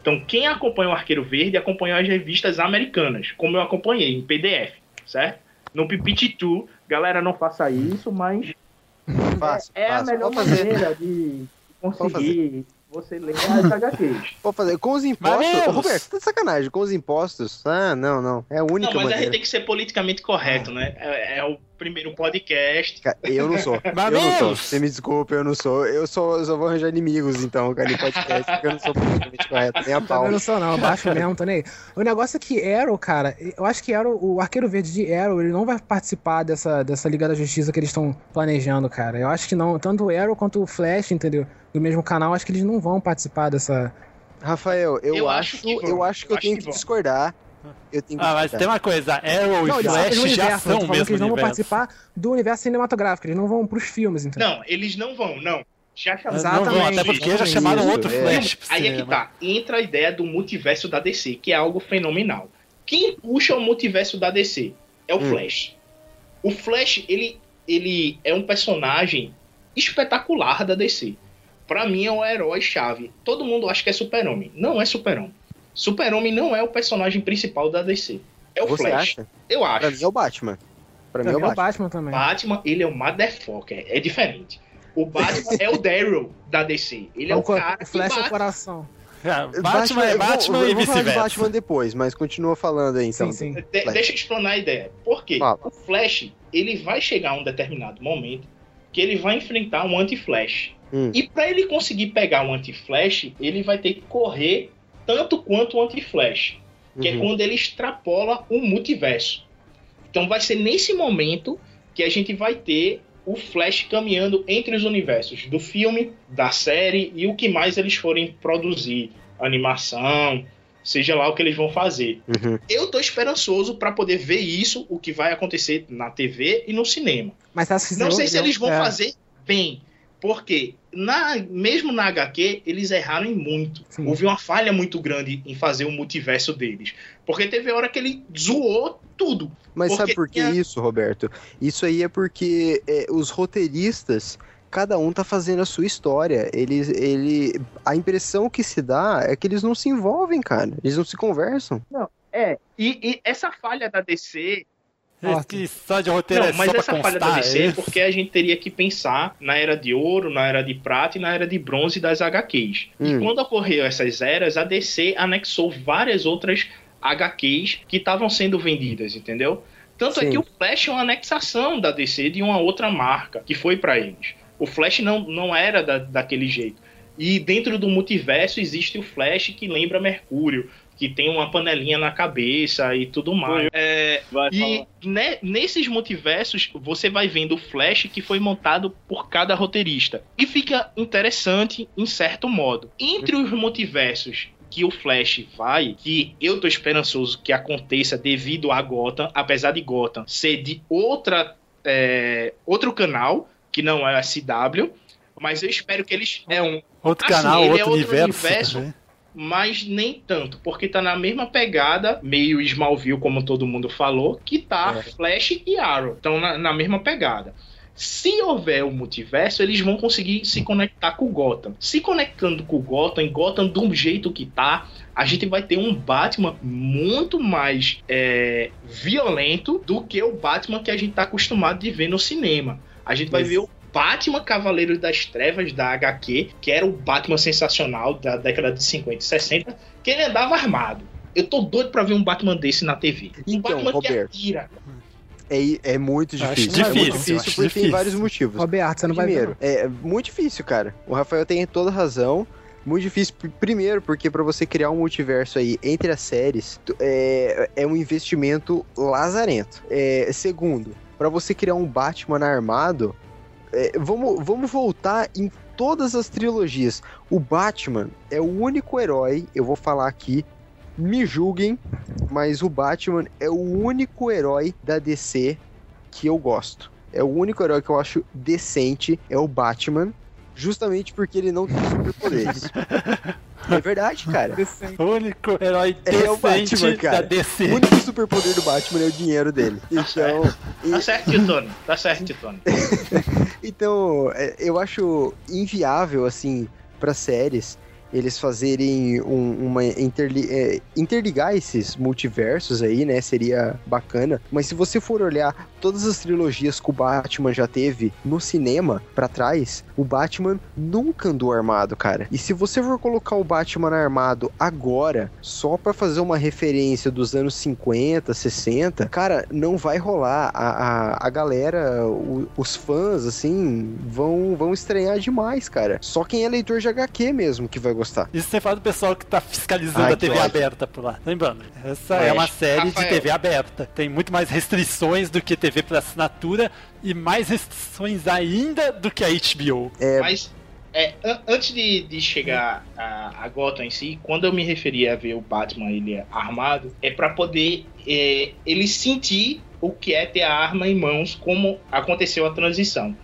Então, quem acompanha o Arqueiro Verde acompanhou as revistas americanas, como eu acompanhei, em PDF, certo? No Pipititu, galera, não faça isso, mas Faço, é a faço. melhor fazer. maneira de conseguir você ler as HQs. Pode fazer. Com os impostos. Roberto, você tá de sacanagem. Com os impostos. Ah, não, não. É a única Não, mas a maneira. gente tem que ser politicamente correto, né? É, é o primeiro podcast. Cara, Eu não sou. Mas eu não sou. Você me desculpa, eu não sou. Eu só, eu só vou arranjar inimigos, então, cara, em podcast, porque eu não sou politicamente correto. Nem a pau. Também não sou não, baixo mesmo, tô nem aí. O negócio é que Arrow, cara, eu acho que Arrow, o Arqueiro Verde de Arrow, ele não vai participar dessa, dessa Liga da Justiça que eles estão planejando, cara. Eu acho que não, tanto o Arrow quanto o Flash, entendeu? Do mesmo canal, acho que eles não vão participar dessa... Rafael, eu, Eu acho, acho eu acho que Eu eu acho tenho que que vão. discordar. Eu tenho que Ah, mas tem uma coisa, Arrow Não, e Flash já universo, são tô o falando que mesmo eles não vão participar do universo cinematográfico, eles não vão pros filmes, entendeu? Não, eles não vão, não. Já chamaram Exatamente. Não vão, até porque já chamaram Isso, outro Flash pro Aí é que tá. Entra a ideia do multiverso da DC, que é algo fenomenal. Quem puxa o multiverso da DC é o Hum. Flash. O Flash, ele, ele é um personagem espetacular da DC. Pra mim é o herói-chave. Todo mundo acha que é Super-Homem. Não é Super-Homem. Super-Homem não é o personagem principal da DC. É o Você Flash. acha? Eu acho. Pra mim é o Batman. Pra mim é o Também é o Batman. Batman também. Batman, ele é o motherfucker. É diferente. O Batman é o Daryl da DC. Ele é o co- cara o Flash que é o coração. Batman é vou- Batman eu e vou falar de vice-versa. Batman depois, mas continua falando aí, então. Sim, sim. De- deixa eu explanar a ideia. Por quê? Fala. O Flash, ele vai chegar a um determinado momento que ele vai enfrentar um anti-Flash. Hum. E para ele conseguir pegar um anti-Flash, ele vai ter que correr tanto quanto o anti-Flash, que é Uhum. quando ele extrapola o multiverso. Então vai ser nesse momento que a gente vai ter o Flash caminhando entre os universos do filme, da série e o que mais eles forem produzir, animação, seja lá o que eles vão fazer. Uhum. Eu tô esperançoso para poder ver isso, o que vai acontecer na TV e no cinema. Mas tá se Não sei se eles vão é. fazer bem, porque na, mesmo na HQ eles erraram em muito. Houve uma falha muito grande em fazer o multiverso deles, porque teve hora que ele zoou tudo. Mas sabe por que tinha- isso, Roberto? Isso aí é porque é, os roteiristas, cada um tá fazendo a sua história. Eles, ele, a impressão que se dá é que eles não se envolvem, cara. Eles não se conversam. Não, é. E, e essa falha da DC Esse só de roteiro Não, é mas só essa pra falha. DC é é porque a gente teria que pensar na era de ouro, na era de prata e na era de bronze das HQs. E Hum. quando ocorreu essas eras, a DC anexou várias outras HQs que estavam sendo vendidas, entendeu? Tanto é Sim. que o Flash é uma anexação da DC de uma outra marca que foi pra eles. O Flash não, não era da, daquele jeito. E dentro do multiverso existe o Flash que lembra Mercúrio, que tem uma panelinha na cabeça e tudo mais. É, e ne- nesses multiversos você vai vendo o Flash que foi montado por cada roteirista. E fica interessante em certo modo. Entre os multiversos que o Flash vai, que eu tô esperançoso que aconteça devido a Gotham, apesar de Gotham ser de outra é, outro canal, que não é a CW, mas eu espero que eles é um Outro assim, canal, ele outro é universo. né? Mas nem tanto, porque tá na mesma pegada, meio Smallville, como todo mundo falou, que tá É. Flash e Arrow. Estão na, na mesma pegada. Se houver o multiverso, eles vão conseguir se conectar com o Gotham. Se conectando com o Gotham, Gotham do jeito que tá, a gente vai ter um Batman muito mais é, violento do que o Batman que a gente tá acostumado de ver no cinema. A gente vai Isso. ver o Batman Cavaleiro das Trevas da HQ, que era o Batman sensacional da década de 50 e 60, que ele andava armado. Eu tô doido pra ver um Batman desse na TV. Um Então, Batman Roberto, que atira. É, é muito acho difícil. é difícil, muito difícil acho porque tem difícil. vários motivos. Roberto, você não vai ver, Primeiro, é muito difícil, cara. O Rafael tem toda razão. Muito difícil. Primeiro, porque pra você criar um multiverso aí entre as séries, é, é um investimento lazarento. É, segundo, pra você criar um Batman armado, é, vamos, vamos voltar em todas as trilogias. O Batman é o único herói, eu vou falar aqui, me julguem, mas o Batman é o único herói da DC que eu gosto. É o único herói que eu acho decente, é o Batman, justamente porque ele não tem superpoderes. é verdade, cara. O único herói É o decente Batman, cara. da DC. O único superpoder do Batman é o dinheiro dele. Então, Tá certo, tio Tony. Tá certo, Tony. Então, é, eu acho inviável, assim, para séries eles fazerem um- uma interli- é, interligar esses multiversos aí, né? Seria bacana. Mas se você for olhar todas as trilogias que o Batman já teve no cinema pra trás, o Batman nunca andou armado, cara. E se você for colocar o Batman armado agora, só pra fazer uma referência dos anos 50, 60, cara, não vai rolar. A, a, a galera, o- os fãs, assim, vão, vão estranhar demais, cara. Só quem é leitor de HQ mesmo que vai gostar. Isso sem falar do pessoal que tá fiscalizando Ai, a TV aberta por lá. Lembrando, essa Mas, é uma série Rafael. de TV aberta. Tem muito mais restrições do que TV por assinatura e mais restrições ainda do que a HBO. Mas é, an- antes de, de chegar a, a Gotham em si, quando eu me referia a ver o Batman ele armado, é pra poder é, ele sentir o que é ter a arma em mãos, como aconteceu a transição.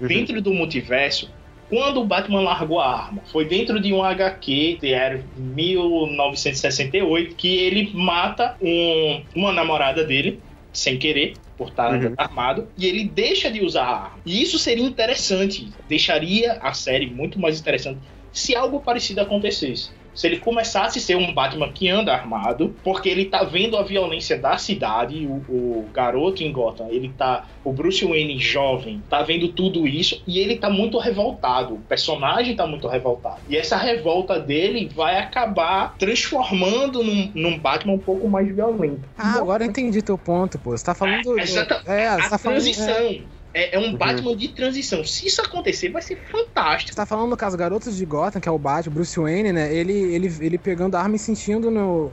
Uhum. Dentro do multiverso, quando o Batman largou a arma. Foi dentro de um HQ de era 1968 que ele mata um, uma namorada dele sem querer por estar Uhum. armado e ele deixa de usar a arma. E isso seria interessante, deixaria a série muito mais interessante se algo parecido acontecesse. Se ele começasse a ser um Batman que anda armado, porque ele tá vendo a violência da cidade, o, o garoto em Gotham, ele tá. O Bruce Wayne jovem, tá vendo tudo isso e ele tá muito revoltado. O personagem tá muito revoltado. E essa revolta dele vai acabar transformando num, num Batman um pouco mais violento. Ah, agora eu entendi teu ponto, pô. Você tá falando. do- Exata- É, a você tá falando. transição. é. É, é um Batman de transição. Se isso acontecer, vai ser fantástico. Você tá falando no caso Garotos de Gotham, que é o Batman, Bruce Wayne, né? Ele, ele, ele pegando a arma e sentindo no.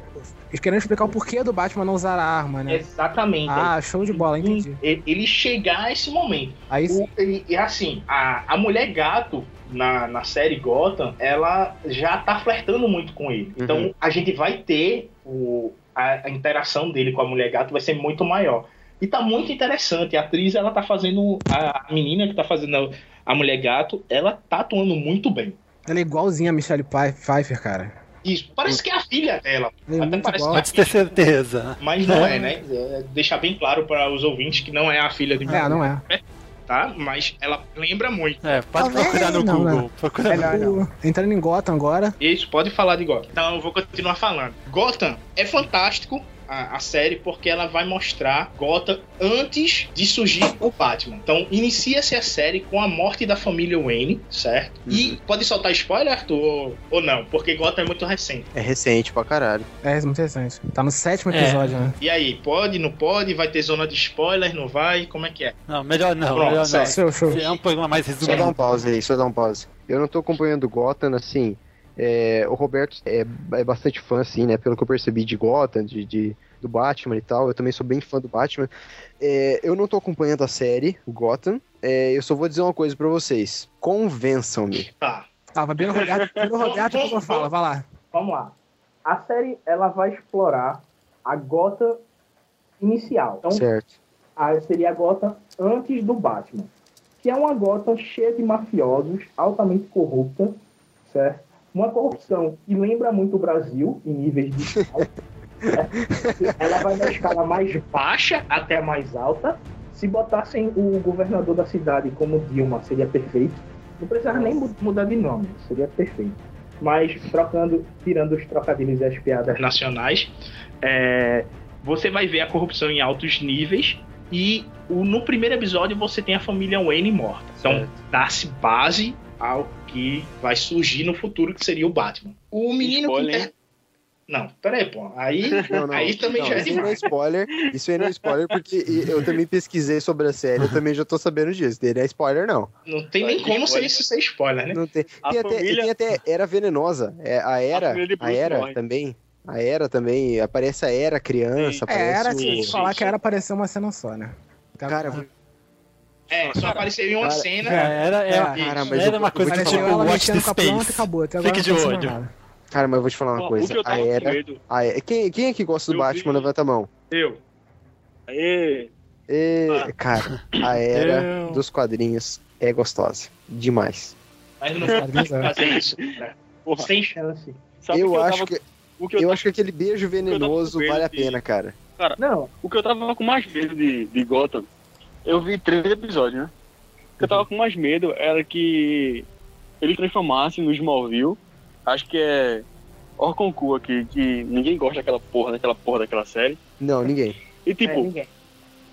Querendo explicar o porquê do Batman não usar a arma, né? Exatamente. Ah, show de bola, entendi. Ele, ele chegar a esse momento. Aí O- e, e assim, a, a mulher gato na, na série Gotham, ela já tá flertando muito com ele. Então Uhum. a gente vai ter o, a, a interação dele com a mulher gato vai ser muito maior. E tá muito interessante. A atriz, ela tá fazendo. A, menina que tá fazendo a, mulher gato, ela tá atuando muito bem. Ela é igualzinha a Michelle Pfe- Pfeiffer, cara. Isso, parece que é a filha dela. É Até muito parece igual. é Pode ter certeza. Mas não é, né? É, deixar bem claro para os ouvintes que não é a filha de É, não é. Tá? Mas ela lembra muito. É, pode procurar no não, Google. não. Procura no Melhor Google. não. Entrando em Gotham agora. Isso, pode falar de Gotham. Então eu vou continuar falando. Gotham é fantástico. A, a série, porque ela vai mostrar Gotham antes de surgir o Batman. Então, inicia-se a série com a morte da família Wayne, certo? E pode soltar spoiler, Arthur, ou, ou não? Porque Gotham é muito recente. É recente pra caralho. É, muito recente. Tá no sétimo É. episódio, né? E aí, pode, não pode? Vai ter zona de spoiler, não vai? Como é que é? Não, melhor não, Pronto, melhor não. Show, show. É um programa mais Só dá um resumido. pause aí, só dá um pause. Eu não tô acompanhando Gotham, assim. É, o Roberto é, é bastante fã, assim, né? Pelo que eu percebi de Gotham, de, de- do Batman e tal. Eu também sou bem fã do Batman. É, eu não tô acompanhando a série, o Gotham. É, eu só vou dizer uma coisa pra vocês. Convençam-me. Tá. Tá, vai bem no Roberto, bem no Roberto que eu falo, vai lá. Vamos lá. A série ela vai explorar a Gotham inicial. Então, Certo. a, seria a Gotham antes do Batman. Que é uma Gotham cheia de mafiosos, altamente corrupta, certo? Uma corrupção que lembra muito o Brasil, em níveis de escala. certo? Ela vai da escala mais baixa até a mais alta. Se botassem o governador da cidade como Dilma, seria perfeito. Não precisava nem mu- mudar de nome, seria perfeito. Mas trocando, tirando os trocadilhos e as piadas nacionais, é, você vai ver a corrupção em altos níveis e o- no primeiro episódio você tem a família Wayne morta. Então dá-se base ao que vai surgir no futuro, que seria o Batman. O menino Spoiler, que. inter- Não, peraí, pô. Aí, Não, não, aí também não, já é isso aí não é spoiler. Isso aí não é spoiler, porque eu também pesquisei sobre a série, eu também já tô sabendo disso. Não é spoiler, não. Não tem nem como ser isso ser spoiler, né? Não tem. A Tem até, família- tem até Era Venenosa. É, a Era, a, Bruce Era morre. também. A Era também. Aparece a Era criança. É, aparece era o... se falar que era aparecer uma cena só, né? Cara, É, só apareceu em uma Cara, cena. É, era, é, Cara, mas era eu- uma eu coisa te tipo Watch mexendo the com a planta e Space. acabou. Até agora Fique de olho. Cara, mas eu vou te falar uma o coisa. que eu A Era. medo. a Era- Quem, quem é que gosta do Eu Batman? vi- Levanta a mão. Eu. Aê, E, Ah. Cara, a Era Eu- dos quadrinhos é gostosa. Demais. Mas não Quadrinhos, é. pode fazer isso. né? porra. Sem chance. Sabe eu que acho tava, que. o que eu, Eu tava- acho que aquele beijo venenoso vale a de- pena, cara. Não, o que eu tava com mais medo de, de Gotham, eu vi três episódios, né? O que eu tava com mais medo era que ele transformasse no Smallville. Acho que é Orconcu aqui, que ninguém gosta daquela porra, daquela porra daquela série. Não, ninguém. E é, tipo, ninguém.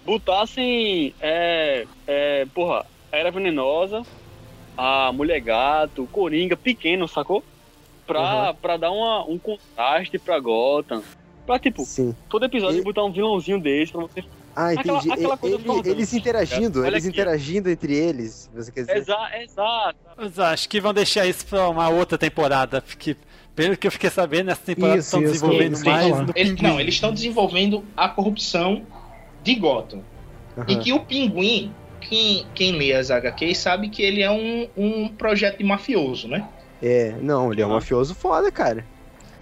botassem. É, é, porra, a Era Venenosa, a Mulher Gato, Coringa, pequeno, sacou? Pra, pra dar uma, um contraste pra Gotham. Pra, tipo, Sim. todo episódio botar um vilãozinho desse pra você. Ah, Aquela- entendi. aquela E- coisa ele- toda, eles né? interagindo, Olha eles aqui. interagindo entre eles. Você quer dizer? Exa exato. Mas acho que vão deixar isso pra uma outra temporada, porque pelo que eu fiquei sabendo, essa temporada Isso, estão isso, desenvolvendo isso, mais Eles- não, eles estão desenvolvendo a corrupção de Gotham. E Aham. que o Pinguim, quem, quem lê as HQs sabe que ele é um, um projeto de mafioso, né? É, não, ele é um mafioso foda, cara.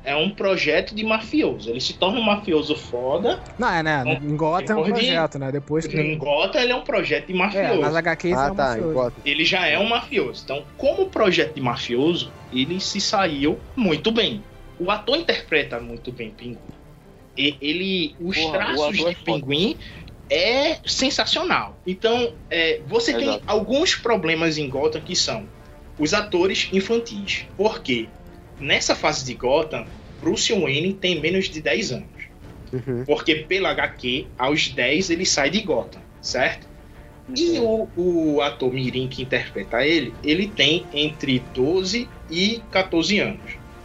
É um projeto de mafioso. Ele se torna um mafioso foda. Não, é, né? Em Gotham é um Depois de- projeto, né? Depois que. Em Gotham ele é um projeto de É, mafioso. nas HQs Ah, é um tá, mafioso. Ele já é um mafioso. Então, como projeto de mafioso, ele se saiu muito bem. O ator interpreta muito bem Pinguim. E- Ele, os Porra, o traços é de foda. Pinguim é sensacional. Então, é, você tem alguns problemas em Gotham que são os atores infantis. Por quê? Nessa fase de Gotham, Bruce Wayne tem menos de 10 anos. Uhum. Porque pela HQ, aos 10 ele sai de Gotham, certo? E o, o ator Mirim que interpreta ele, ele tem entre 12 e 14 anos.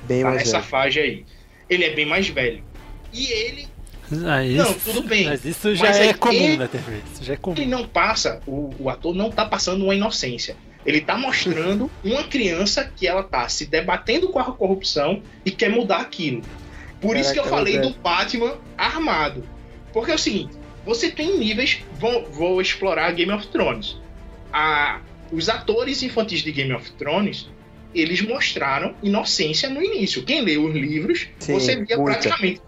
Bem tá mais nessa velho. faixa aí. Ele é bem mais velho. E ele, Ah, isso, Não, tudo bem. Mas isso já Mas é aí comum ele- na TV. Isso já é comum. ele não passa, o, o ator não tá passando uma inocência. Ele tá mostrando uma criança que ela tá se debatendo com a corrupção e quer mudar aquilo. Por isso que eu falei Zé. do Batman armado. Porque é o seguinte, você tem níveis. Vou, vou explorar Game of Thrones. A, os atores infantis de Game of Thrones, eles mostraram inocência no início. Quem lê os livros, Sim, você via muita. praticamente.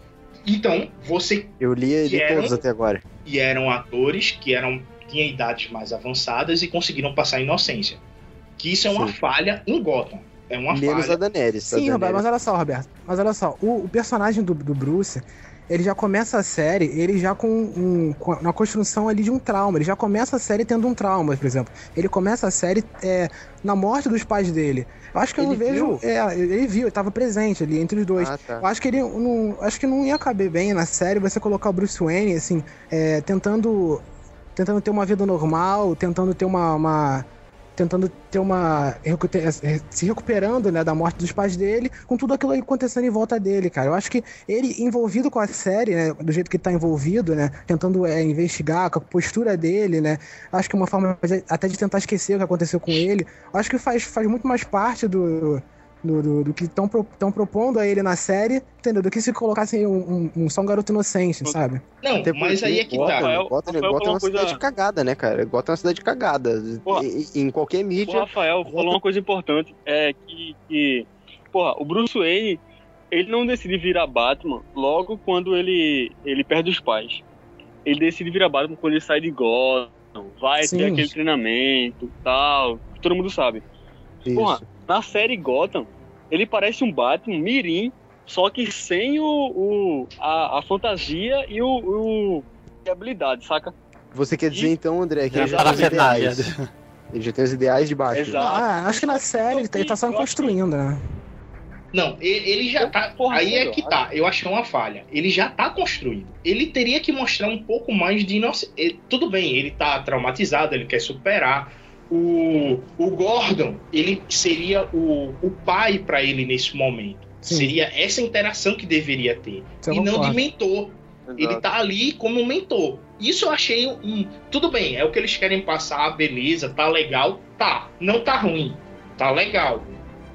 Então, você Eu li, eram- todos até agora. e eram atores que eram tinham idades mais avançadas e conseguiram passar a inocência. Que isso é uma Sim. falha em Gotham. É uma Menos falha. a Daenerys. a Sim, Roberto, Daenerys. mas olha só, Roberto. Mas olha só, o, o personagem do, do Bruce, ele já começa a série, ele já com, um, com a- na construção ali de um trauma. Ele já começa a série tendo um trauma, por exemplo. Ele começa a série é, na morte dos pais dele. Eu acho que eu não Ele vejo. É, ele viu, ele tava presente ali entre os dois. Ah, tá. Eu acho que ele não. Acho que não ia caber bem na série você colocar o Bruce Wayne, assim, é, tentando. Tentando ter uma vida normal, tentando ter uma. uma- tentando ter uma. eh, se recuperando, né, da morte dos pais dele, com tudo aquilo acontecendo em volta dele, cara. Eu acho que ele envolvido com a série, né, do jeito que ele tá envolvido, né, tentando é, investigar, com a postura dele, né, acho que uma forma até de tentar esquecer o que aconteceu com ele, acho que faz, faz muito mais parte do. Do, do, do que estão propondo a ele na série, entendeu? Do que se colocassem um, um- um- só um garoto inocente, sabe? Não, Até mas aí é que Gotham, tá. Rafael- Gotham, Rafael Gotham é uma coisa- cidade cagada, né, cara? Gotham é uma cidade cagada. Porra. Em, em qualquer O mídia. Rafael falou uma coisa importante, é que, que, porra, o Bruce Wayne, ele não decide virar Batman logo quando ele, ele perde os pais. Ele decide virar Batman quando ele sai de Gotham, vai Sim. ter aquele treinamento tal, que todo mundo sabe. Isso. Porra, na série Gotham, ele parece um Batman mirim, só que sem o, o- a, a fantasia e o, o e a habilidade, saca? Você quer dizer então, André, que É ele já tem os ideais. Ele já tem os ideais de baixo. Exato. Ah, acho que na série ele tá, ele tá só construindo, né? Não, ele, ele já tá. Porra, aí é que tá. Eu achei uma falha. Ele já tá construído. Ele teria que mostrar um pouco mais de inocência. Tudo bem, ele tá traumatizado, ele quer superar. O, o Gordon, ele seria o, o pai pra ele nesse momento. Sim. Seria essa interação que deveria ter. Eu e não de concordo. mentor. Ele tá ali como mentor. Isso eu achei um. Tudo bem, é o que eles querem passar, beleza, tá legal. Tá, não tá ruim. Tá legal.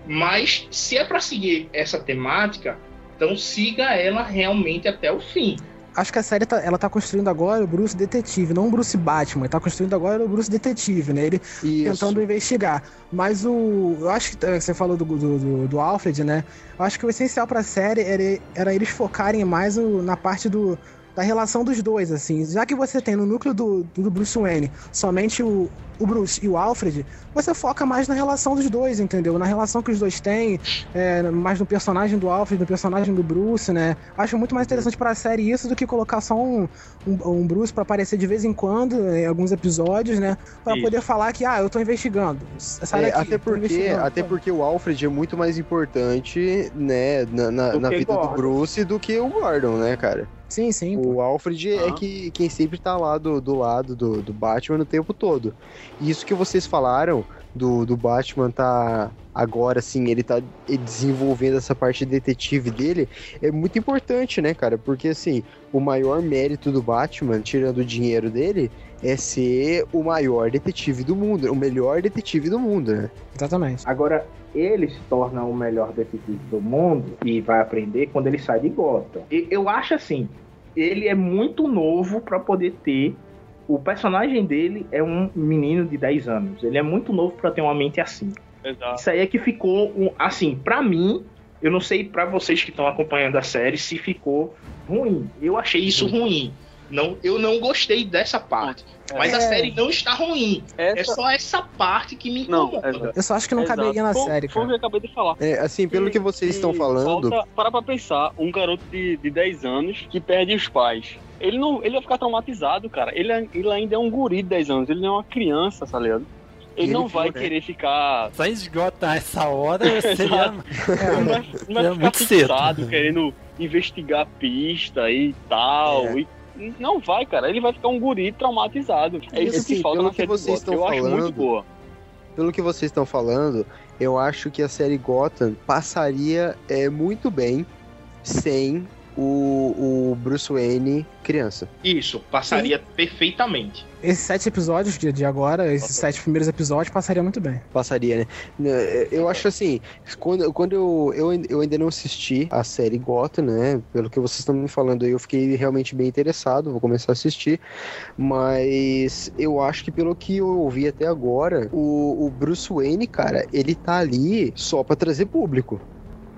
Mas se é pra seguir essa temática, então siga ela realmente até o fim. Acho que a série tá, ela tá construindo agora o Bruce detetive, não o Bruce Batman. Ele tá construindo agora o Bruce detetive, né? Ele Isso. tentando investigar. Mas o. Eu acho que eh, você falou do, do, do- do Alfred, né? Eu acho que o essencial pra série era, era eles focarem mais o- na parte do. Da relação dos dois, assim. Já que você tem no núcleo do, do Bruce Wayne somente o, o Bruce e o Alfred, você foca mais na relação dos dois, entendeu? Na relação que os dois têm, é, mais no personagem do Alfred, no personagem do Bruce, né? Acho muito mais interessante pra série isso do que colocar só um, um, um Bruce pra aparecer de vez em quando, em alguns episódios, né? Pra Isso. poder falar que, ah, eu tô investigando. É, daqui, até porque, investigando. até porque o Alfred é muito mais importante, né, na, na, Do na vida do Gordon. Bruce do que o Gordon, né, cara? Sim, sim. pô. O Alfred é que, quem sempre tá lá do, do lado do, do Batman o tempo todo. Isso que vocês falaram do, do Batman tá agora, assim, ele tá desenvolvendo essa parte detetive dele, é muito importante, né, cara? Porque, assim, o maior mérito do Batman, tirando o dinheiro dele, é ser o maior detetive do mundo, o melhor detetive do mundo, né? Exatamente. Agora, ele se torna o melhor detetive do mundo e vai aprender quando ele sai de Gotham. E eu acho assim, ele é muito novo pra poder ter. O personagem dele é um menino de 10 anos. Ele é muito novo pra ter uma mente assim. Exato. Isso aí é que ficou um, assim, pra mim, Eu não sei pra vocês que estão acompanhando a série se ficou ruim. Eu achei isso ruim. Não, eu não gostei dessa parte. Mas a É. série não está ruim. É Essa- só essa parte que me Não, incomoda. Eu só acho que não Exato. caberia na Foi- série, Foi o cara. que eu acabei de falar. É, assim, pelo que vocês estão falando. Falta, para pra pensar, um garoto de, de 10 anos que perde os pais. Ele não ele vai ficar traumatizado, cara. Ele, é- ele ainda é um guri de 10 anos, ele não é uma criança, tá ligado? Ele, Ele não vai querer ficar. Só esgotar essa hora seria. Não vai, não vai ficar muito cedo. fixado, querendo investigar a pista e tal. É. e- não vai, cara. Ele vai ficar um guri traumatizado. É isso Assim, que falta na que série vocês Gotham. Eu estão acho muito falando, boa. Pelo que vocês estão falando, eu acho que a série Gotham passaria é, muito bem sem o, o Bruce Wayne criança. Isso, passaria perfeitamente. Esses sete episódios de, de agora, esses sete primeiros episódios, passaria muito bem. Passaria, né? Né, Eu acho assim, quando, quando eu, eu, eu ainda não assisti a série Gotham, né? Pelo que vocês estão me falando aí, eu fiquei realmente bem interessado, vou começar a assistir. Mas eu acho que pelo que eu ouvi até agora, o, o Bruce Wayne, cara, ele tá ali só pra trazer público.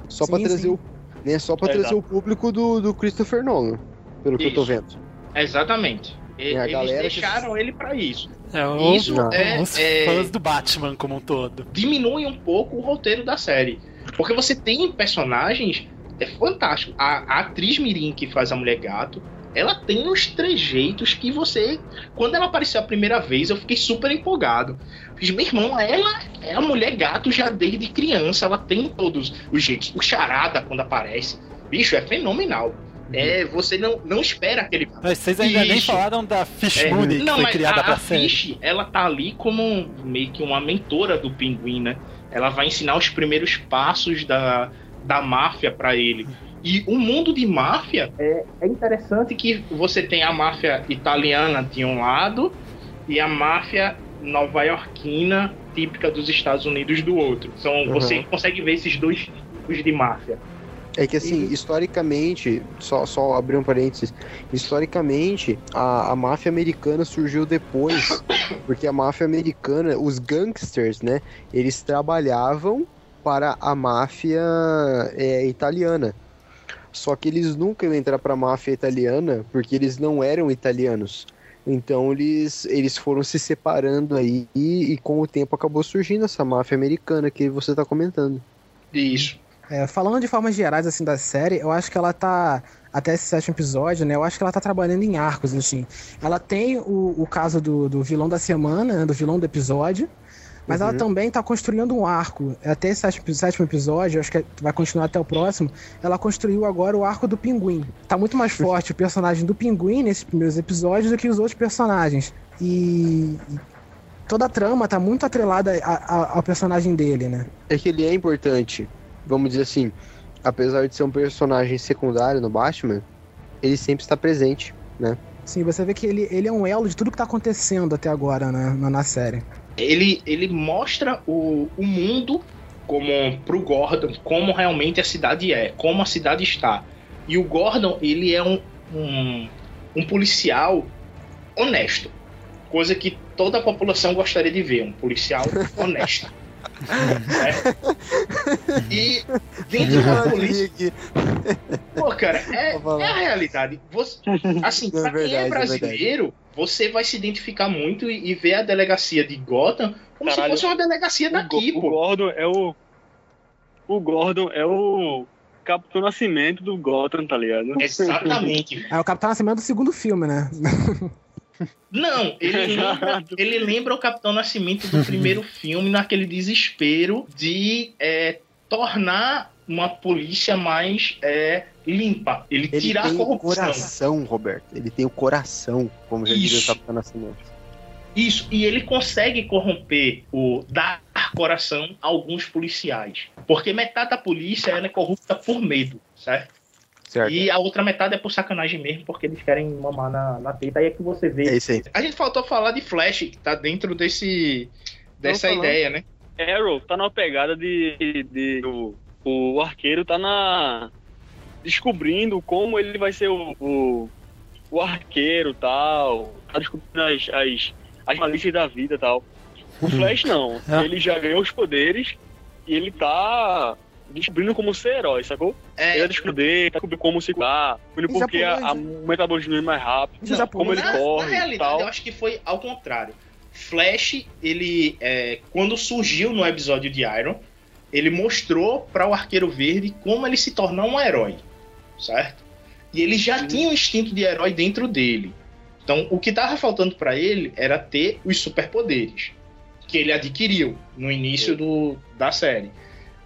Só pra Sim, trazer sim. o. Né, só pra trazer exato. o público do, do Christopher Nolan. Pelo que eu tô Isso. vendo. Exatamente. E- É, a Eles galera que- deixaram ele pra isso. É, o- Isso é, os é- fãs do Batman como um todo. diminui um pouco o roteiro da série. Porque você tem personagens. É fantástico. A, a atriz Mirim que faz a mulher gato. Ela tem uns trejeitos que você. Quando ela apareceu a primeira vez, eu fiquei super empolgado. Fiz, meu irmão, ela é a mulher gato já desde criança. Ela tem todos os jeitos. O charada quando aparece. Bicho, é fenomenal. É, você não, não espera aquele. Mas vocês ainda nem Isso. falaram da Fish É, Mooney, que não, foi mas criada a, pra a série. Fish, ela tá ali como um- meio que uma mentora do pinguim, né? Ela vai ensinar os primeiros passos da, da máfia pra ele. E o mundo de máfia é, é interessante que você tem a máfia italiana de um lado e a máfia nova-iorquina típica dos Estados Unidos do outro. São, Uhum. Você consegue ver esses dois tipos de máfia. É que assim, historicamente, só, só abrir um parênteses, historicamente, a, a máfia americana surgiu depois, porque a máfia americana, os gangsters, né, eles trabalhavam para a máfia é, italiana. Só que eles nunca iam entrar para a máfia italiana, porque eles não eram italianos. Então eles, eles foram se separando aí e, e com o tempo acabou surgindo essa máfia americana que você está comentando. Isso. É, falando de formas gerais assim da série, eu acho que ela tá até esse sétimo episódio, né? Eu acho que ela tá trabalhando em arcos, assim. Ela tem o, o caso do, do vilão da semana, né, do vilão do episódio, mas ela Uhum. também tá construindo um arco. Até esse sétimo, sétimo episódio, acho que vai continuar até o próximo. Ela construiu agora o arco do pinguim. Tá muito mais forte o personagem do pinguim nesses primeiros episódios do que os outros personagens. E e toda a trama tá muito atrelada a- a- ao personagem dele, né? é que ele é importante. Vamos dizer assim, apesar de ser um personagem secundário no Batman, ele sempre está presente, né? Sim, você vê que ele, ele é um elo de tudo que tá acontecendo até agora né, na, na série. Ele, ele mostra o, o mundo como pro Gordon, como realmente a cidade é, como a cidade está. E o Gordon, ele é um, um, um policial honesto. Coisa que toda a população gostaria de ver, um policial honesto. É. E dentro da polícia. Pô, cara, é, é a realidade. Você, assim, é pra quem verdade, é é brasileiro, você vai se identificar muito e, e ver a delegacia de Gotham como Caralho, se fosse uma delegacia daqui, o pô. Gordon é o. O Gordon é o Capitão Nascimento do Gotham, tá ligado? Exatamente. É o Capitão Nascimento do segundo filme, né? Não, ele lembra, ele lembra o Capitão Nascimento do primeiro filme, naquele desespero de é, tornar uma polícia mais é, limpa. Ele, Ele tirar a tem o corrupção. coração, Roberto. Ele tem o coração, como já diria o. Capitão Nascimento. Isso, e ele consegue corromper o dar coração a alguns policiais. Porque metade da polícia ela é corrupta por medo, certo? Certo. E a outra metade é por sacanagem mesmo, porque eles querem mamar na, na teta. Aí é que você vê. É isso aí. A gente faltou falar de Flash, que tá dentro desse dessa ideia, né? Arrow tá numa pegada de. de o, o arqueiro tá na. descobrindo como ele vai ser o, o, o arqueiro tal. Tá descobrindo as, as, as malícias da vida tal. O Flash não. É. Ele já ganhou os poderes e ele tá descobrindo como ser herói, sacou? É. Ele descobrir, tá descobrindo como se curar, porque a, a o metabolismo é mais rápido, Não, como ele na, corre Na realidade, tal. eu acho que foi ao contrário. Flash, ele, é, quando surgiu no episódio de Iron, ele mostrou para o Arqueiro Verde como ele se tornar um herói, certo? E ele já tinha um instinto de herói dentro dele. Então, o que tava faltando para ele era ter os superpoderes que ele adquiriu no início do, da série.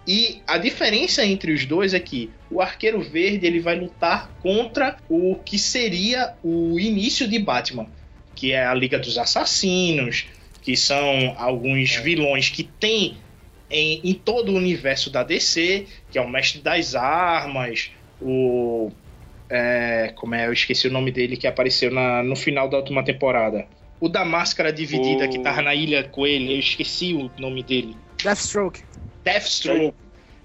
E a diferença entre os dois é que o Arqueiro Verde ele vai lutar contra o que seria o início de Batman, que é a Liga dos Assassinos, que são alguns vilões que tem em, em todo o universo da DC, que é o Mestre das Armas, o é, como é, eu esqueci o nome dele que apareceu na, no final da última temporada. O da máscara dividida O- que tava na ilha com ele, eu esqueci o nome dele. Deathstroke. Deathstroke.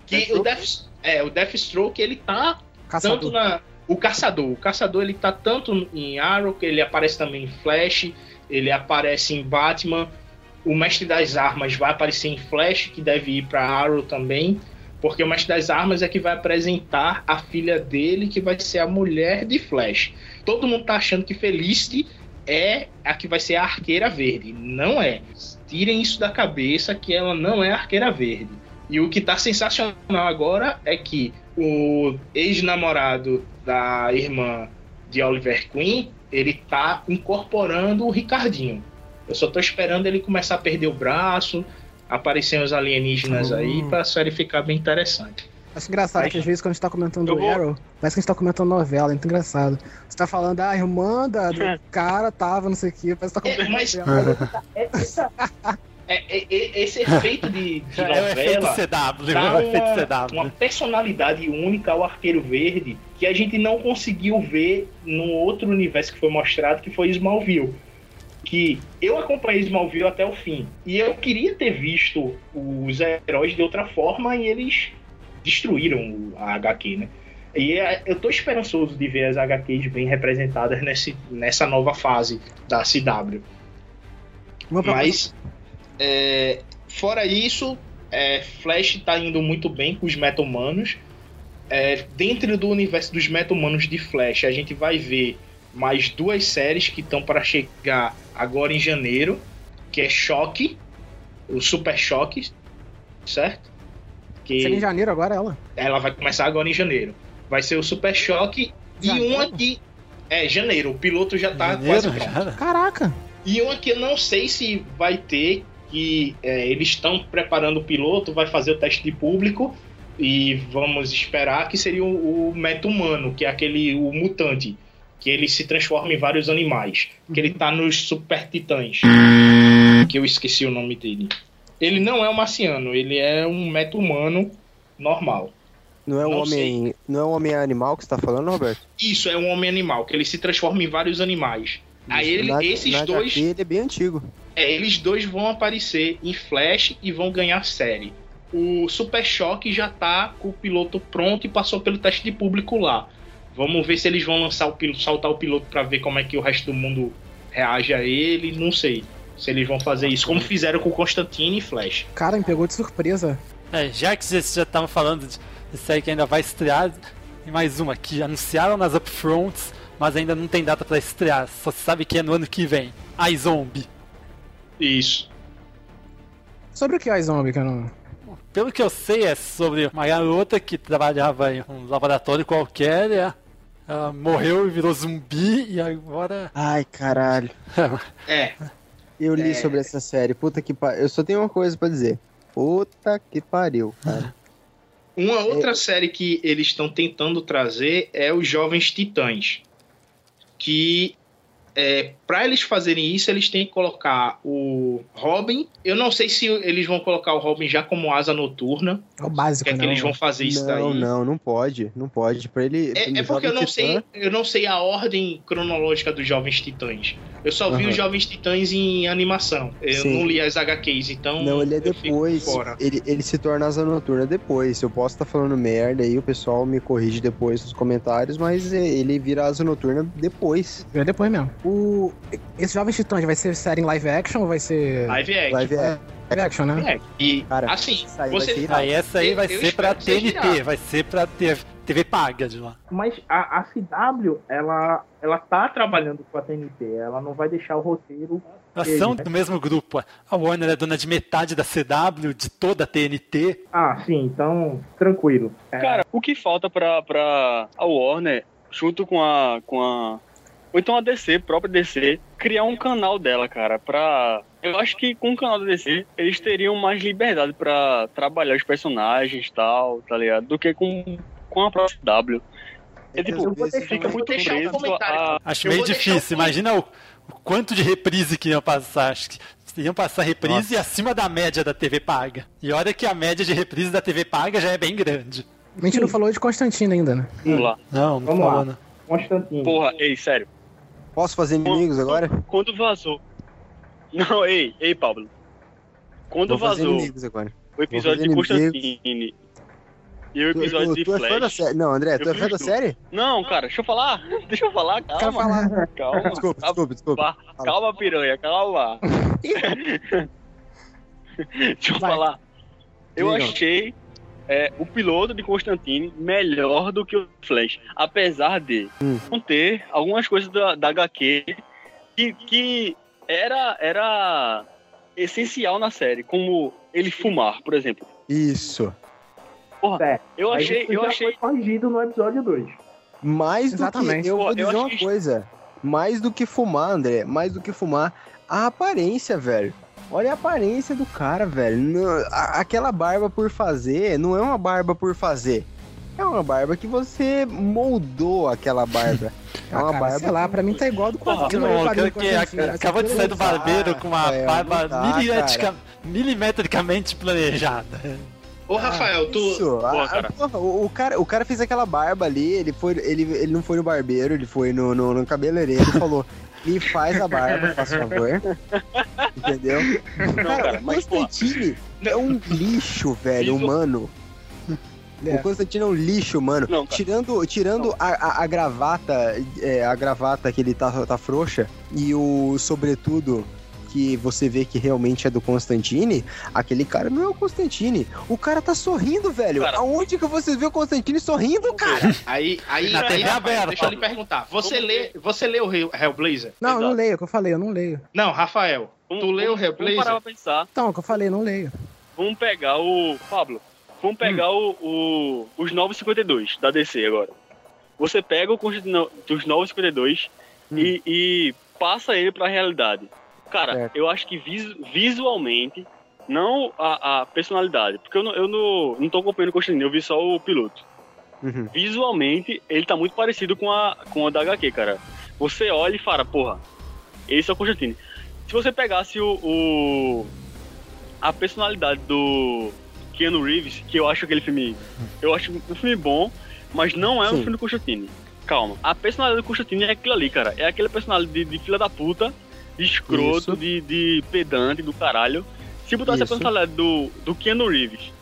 Que o, Death, é, o Deathstroke ele tá Caçador. tanto na. O caçador. O caçador ele tá tanto em Arrow, que ele aparece também em Flash, ele aparece em Batman. O Mestre das Armas vai aparecer em Flash, que deve ir pra Arrow também. Porque o Mestre das Armas é que vai apresentar a filha dele, que vai ser a mulher de Flash. Todo mundo tá achando que Felicity é a que vai ser a arqueira verde. Não é. Tirem isso da cabeça que ela não é a arqueira verde. E o que tá sensacional agora é que o ex-namorado da irmã de Oliver Queen, ele tá incorporando o Ricardinho. Eu só tô esperando ele começar a perder o braço, aparecer os alienígenas aí, pra série ficar bem interessante. Acho engraçado que às vezes quando a gente tá comentando o Arrow, parece que a gente tá comentando novela, é muito engraçado. Você tá falando, ah, a irmã da, do cara tava, não sei o que, parece que tá comentando mas- novela. É, é, é, esse efeito de, de É o efeito novela CW, dá é o efeito uma, CW. uma personalidade única ao Arqueiro Verde que a gente não conseguiu ver no outro universo que foi mostrado, que foi Smallville. Que eu acompanhei Smallville até o fim. E eu queria ter visto os heróis de outra forma e eles destruíram a HQ, né? E é, eu tô esperançoso de ver as HQs bem representadas nesse, nessa nova fase da CW. Mas, é, fora isso, é, Flash tá indo muito bem com os meta-humanos. É, dentro do universo dos meta-humanos de Flash, a gente vai ver mais duas séries que estão para chegar agora em janeiro, que é Choque, o Super Choque, certo? Que Seria em janeiro agora ela? ela vai começar agora em janeiro. Vai ser o Super Choque e um aqui é janeiro. O piloto já tá quase pronto. Caraca! E uma que eu não sei se vai ter, que é, eles estão preparando o piloto, vai fazer o teste de público e vamos esperar que seria o, o meta-humano, que é aquele o mutante, que ele se transforma em vários animais, que ele tá nos Super Titãs, que eu esqueci o nome dele. Ele não é um marciano, ele é um meta-humano normal. Não é o Não homem, não é o homem animal que você tá falando, Roberto? Isso é um homem animal, que ele se transforma em vários animais. Aí ele, Na- esses na dois HQ ele é bem antigo. É, eles dois vão aparecer em Flash e vão ganhar série. O Super Choque já tá com o piloto pronto e passou pelo teste de público lá. Vamos ver se eles vão lançar o piloto, soltar o piloto pra ver como é que o resto do mundo reage a ele. Não sei se eles vão fazer isso, como fizeram com o Constantine e Flash. Cara, me pegou de surpresa. É, já que vocês já estavam falando de, disso aí que ainda vai estrear, e mais uma que anunciaram nas upfronts, mas ainda não tem data pra estrear, só se sabe que é no ano que vem. A Zombie. Isso. Sobre o que é a zombie, não. Pelo que eu sei, é sobre uma garota que trabalhava em um laboratório qualquer, ela, ela morreu e virou zumbi, e agora. Ai, caralho. É. Eu li É. sobre essa série. Puta que pariu. Eu só tenho uma coisa pra dizer. Puta que pariu, cara. Uma outra série que eles estão tentando trazer é os Jovens Titãs. Que é, para eles fazerem isso, eles têm que colocar o Robin. Eu não sei se eles vão colocar o Robin já como asa noturna. É o básico, Que é que né? eles vão fazer isso não, daí. não, não pode. Não pode. Pra ele. É, é porque eu não Titã- sei, eu não sei a ordem cronológica dos Jovens Titãs. Eu só vi Aham. os Jovens Titãs em animação. Eu Sim. não li as HQs, então Não, ele é depois. fora. Ele, ele se torna asa noturna depois. Eu posso estar falando merda aí, o pessoal me corrige depois nos comentários, mas é, ele vira asa noturna depois. É depois mesmo. O, esse Jovens Titãs vai ser série em live action ou vai ser. Live action. Live É, live action, né? É, e Cara, assim, aí vai você. ser Aí essa aí Eu- vai eu ser pra TNT, vai ser pra TV, TV paga de lá. Mas a, a CW, ela, ela tá trabalhando com a TNT, ela não vai deixar o roteiro. Elas são né? do mesmo grupo. A Warner é dona de metade da CW, de toda a TNT. Ah, sim, então, tranquilo. É, Cara, o que falta pra, pra a Warner, junto com a, com a. Ou então a DC, própria DC, criar um canal dela, cara, pra. Eu acho que com o canal da DC, eles teriam mais liberdade pra trabalhar os personagens e tal, tá ligado? Do que com, com a própria W. É tipo, Eu vou deixar- fica eu vou deixar um comentário. a. Acho meio difícil. um- Imagina o, o quanto de reprise que iam passar. Acho que iam passar reprise acima da média da TV paga. E olha que a média de reprise da TV paga já é bem grande. A gente não falou de Constantino ainda, né? Vamos lá. Não, não Vamos falou, lá. né? Constantino. Porra, ei, sério. Posso fazer inimigos agora? Quando vazou. Não, ei, ei, Pablo. Quando Vou vazou o episódio de Constantine e o episódio tu, de tu é fã da Flash. série? Não, André, tu é fã da série? Não, cara, deixa eu falar. Deixa eu falar, calma. Quero falar. Calma. Desculpa, desculpa, desculpa. calma, piranha, calma. deixa eu Vai. falar. Eu achei é, o piloto de Constantine melhor do que o Flash. Apesar de Hum. não ter algumas coisas da, da HQ que, que era, era essencial na série, como ele fumar, por exemplo. Isso. Porra, É, eu achei, isso eu já achei foi corrigido no episódio 2. Mais do Exatamente. que. Eu vou eu dizer uma achei- coisa. Mais do que fumar, André. Mais do que fumar. A aparência, velho. Olha a aparência do cara, velho. Não- a- aquela barba por fazer não é uma barba por fazer. É uma barba que você moldou aquela barba. É Ah, uma cara, barba. sei lá, pra mim tá igual do não, quadrinho que- Constantino, essa acabou de sair do barbeiro com uma Rafael, barba dá, milimetrica- milimetricamente planejada. Ô, Rafael, tu. Isso, a- Pô, a- cara. porra, o, o cara, o cara fez aquela barba ali, ele, foi, ele, ele não foi no barbeiro, ele foi no, no, no cabeleireiro e falou: me faz a barba, faz favor. Entendeu? cara, cara, o pô, Constantine é um lixo, velho, humano. É. O Constantino é um lixo, mano. Não, tirando tirando a, a, a gravata, é, a gravata que ele tá, tá frouxa e o sobretudo que você vê que realmente é do Constantine, aquele cara não é o Constantine. O cara tá sorrindo, velho. Cara. Aonde que você vê o Constantine sorrindo, cara? Aí, aí, Na aí, TV Rafael, aberta. deixa eu lhe perguntar. Você lê, você lê o Hell- Hellblazer? Não, eu não Exato. leio, é o que eu falei, eu não leio. Não, Rafael. Vamos, Tu leu o vamos- Vamos parar Hellblazer? pra pensar. Então, é o que eu falei, eu não leio. Vamos pegar o. Pablo, vamos pegar o, o- os 952 da DC agora. Você pega o Constantino dos 952 e, e passa ele pra realidade. Cara, Certo. eu acho que visu- visualmente, não a, a personalidade, porque eu não, eu não, não tô acompanhando o Constantino, eu vi só o piloto. Uhum. Visualmente, ele tá muito parecido com a, com a da HQ, cara. Você olha e fala, porra, esse é o Constantine. Se você pegasse o, o- a personalidade do Keanu Reeves, que eu acho aquele filme, eu acho um filme bom, mas não é um Sim. filme do Constantine. Calma. A personalidade do Constantine é aquilo ali, cara. É aquele personagem de, de filha da puta, escroto, Isso. de, de pedante do caralho. Se botasse Isso. a personalidade do, do Keanu Reeves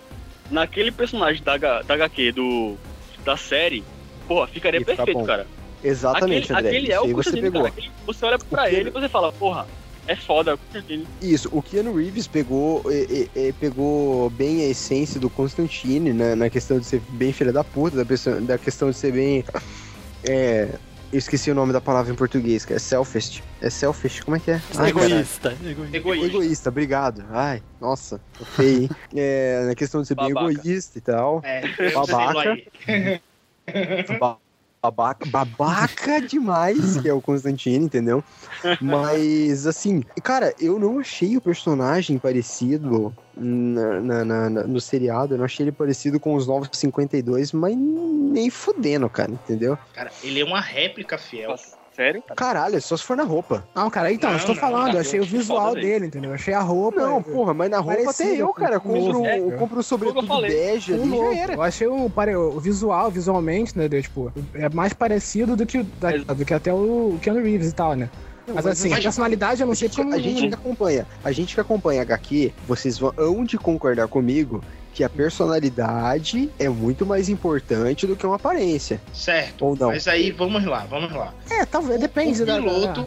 naquele personagem da, da HQ, do, da série, porra, ficaria Ia ficar perfeito, bom. cara. Exatamente, aquele, André. aquele é Isso o você Constantine, pegou. cara. Aquele- você olha pra ele e você fala, porra, é foda. Isso, o Keanu Reeves pegou, e- e- e pegou bem a essência do Constantine, né, na questão de ser bem filha da puta, da, pessoa- da questão de ser bem. É, eu esqueci o nome da palavra em português, que é selfish. É selfish, como é que é? Ai, egoísta, egoísta. Egoísta. Egoísta, obrigado. Ai, nossa, hein? É, na questão de ser bem Babaca. egoísta e tal. É, Babaca. Babaca, babaca demais, que é o Constantine, entendeu? Mas, assim, cara, eu não achei o personagem parecido na, na- na- na- no seriado, eu não achei ele parecido com os novos 52, mas nem fudendo, cara, entendeu? Cara, ele é uma réplica fiel. Nossa, sério? Caralho, é só se for na roupa. Não, cara, então, Não, eu estou não, falando, eu achei o visual dele, entendeu? Eu achei a roupa. Não, porra, mas na roupa até eu, cara, com compro, o- eu compro o sobretudo bege ali, louco. já era. Eu achei o, pare- o visual, visualmente, né, deu, tipo, é mais parecido do que, da- do que até o Keanu Reeves e tal, né? Mas, mas assim, a personalidade eu não sei A gente, porque eu a gente que acompanha, a gente que acompanha HQ, vocês vão de concordar comigo que a personalidade é muito mais importante do que uma aparência. Certo. Ou não? Mas aí, vamos lá, vamos lá. É, talvez, O- depende o da- piloto,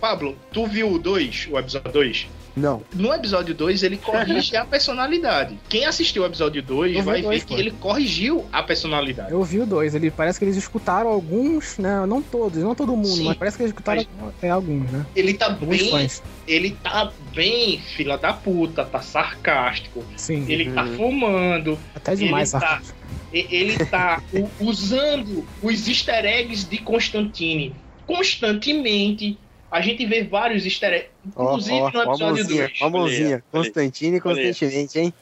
Pablo, tu viu o 2, o episódio 2? Não. No episódio 2, ele corrige a personalidade. Quem assistiu o episódio 2 Eu vi vai dois, ver que pô. ele corrigiu a personalidade. Eu vi o dois, ele parece que eles escutaram alguns, né? Não todos, não todo mundo, Sim. mas parece que eles escutaram é, alguns, né? Ele tá Alguns bem. fãs. Ele tá bem fila da puta, tá sarcástico. Sim. Ele tá Uhum. fumando. Até demais, ele tá, sarcástico. e- ele tá usando os easter eggs de Constantine constantemente. A gente vê vários easter eggs. Ó, Inclusive ó, no ó a episódio mãozinha, 2. ó a mãozinha. Constantine Olha aí. constantemente, hein?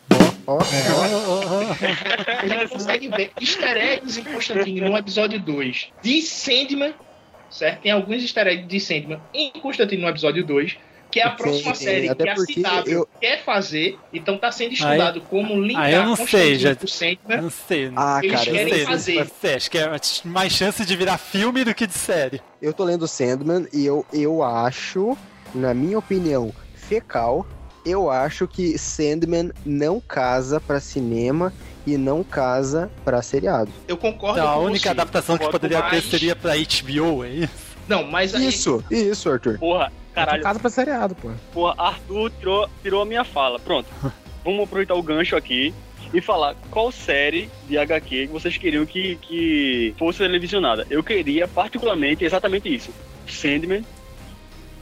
Ó, ó, ó. A gente consegue ver easter eggs em Constantine no episódio 2 de Sandman, certo? Tem alguns easter eggs de Sandman em Constantine no episódio 2, que é a próxima sim, série que a porque CW eu- quer fazer, então tá sendo estudado como linkar Ah, eu não sei, já. com Sandman. Não sei. Ah, Eles cara, eu querem sei. fazer. Não sei, acho que é mais chance de virar filme do que de série. Eu tô lendo Sandman e eu, eu acho, na minha opinião, fecal, eu acho que Sandman não casa pra cinema e não casa pra seriado. Eu concordo Então, a única você. adaptação que poderia ter mais. seria pra HBO, é isso? Não, mas aí... Isso, isso, Arthur. Porra, caralho. Casa pra seriado, pô. Porra, Arthur tirou, tirou a minha fala. Pronto. Vamos aproveitar o gancho aqui e falar qual série de HQ vocês queriam que, que fosse televisionada. Eu queria, particularmente, exatamente isso. Sandman,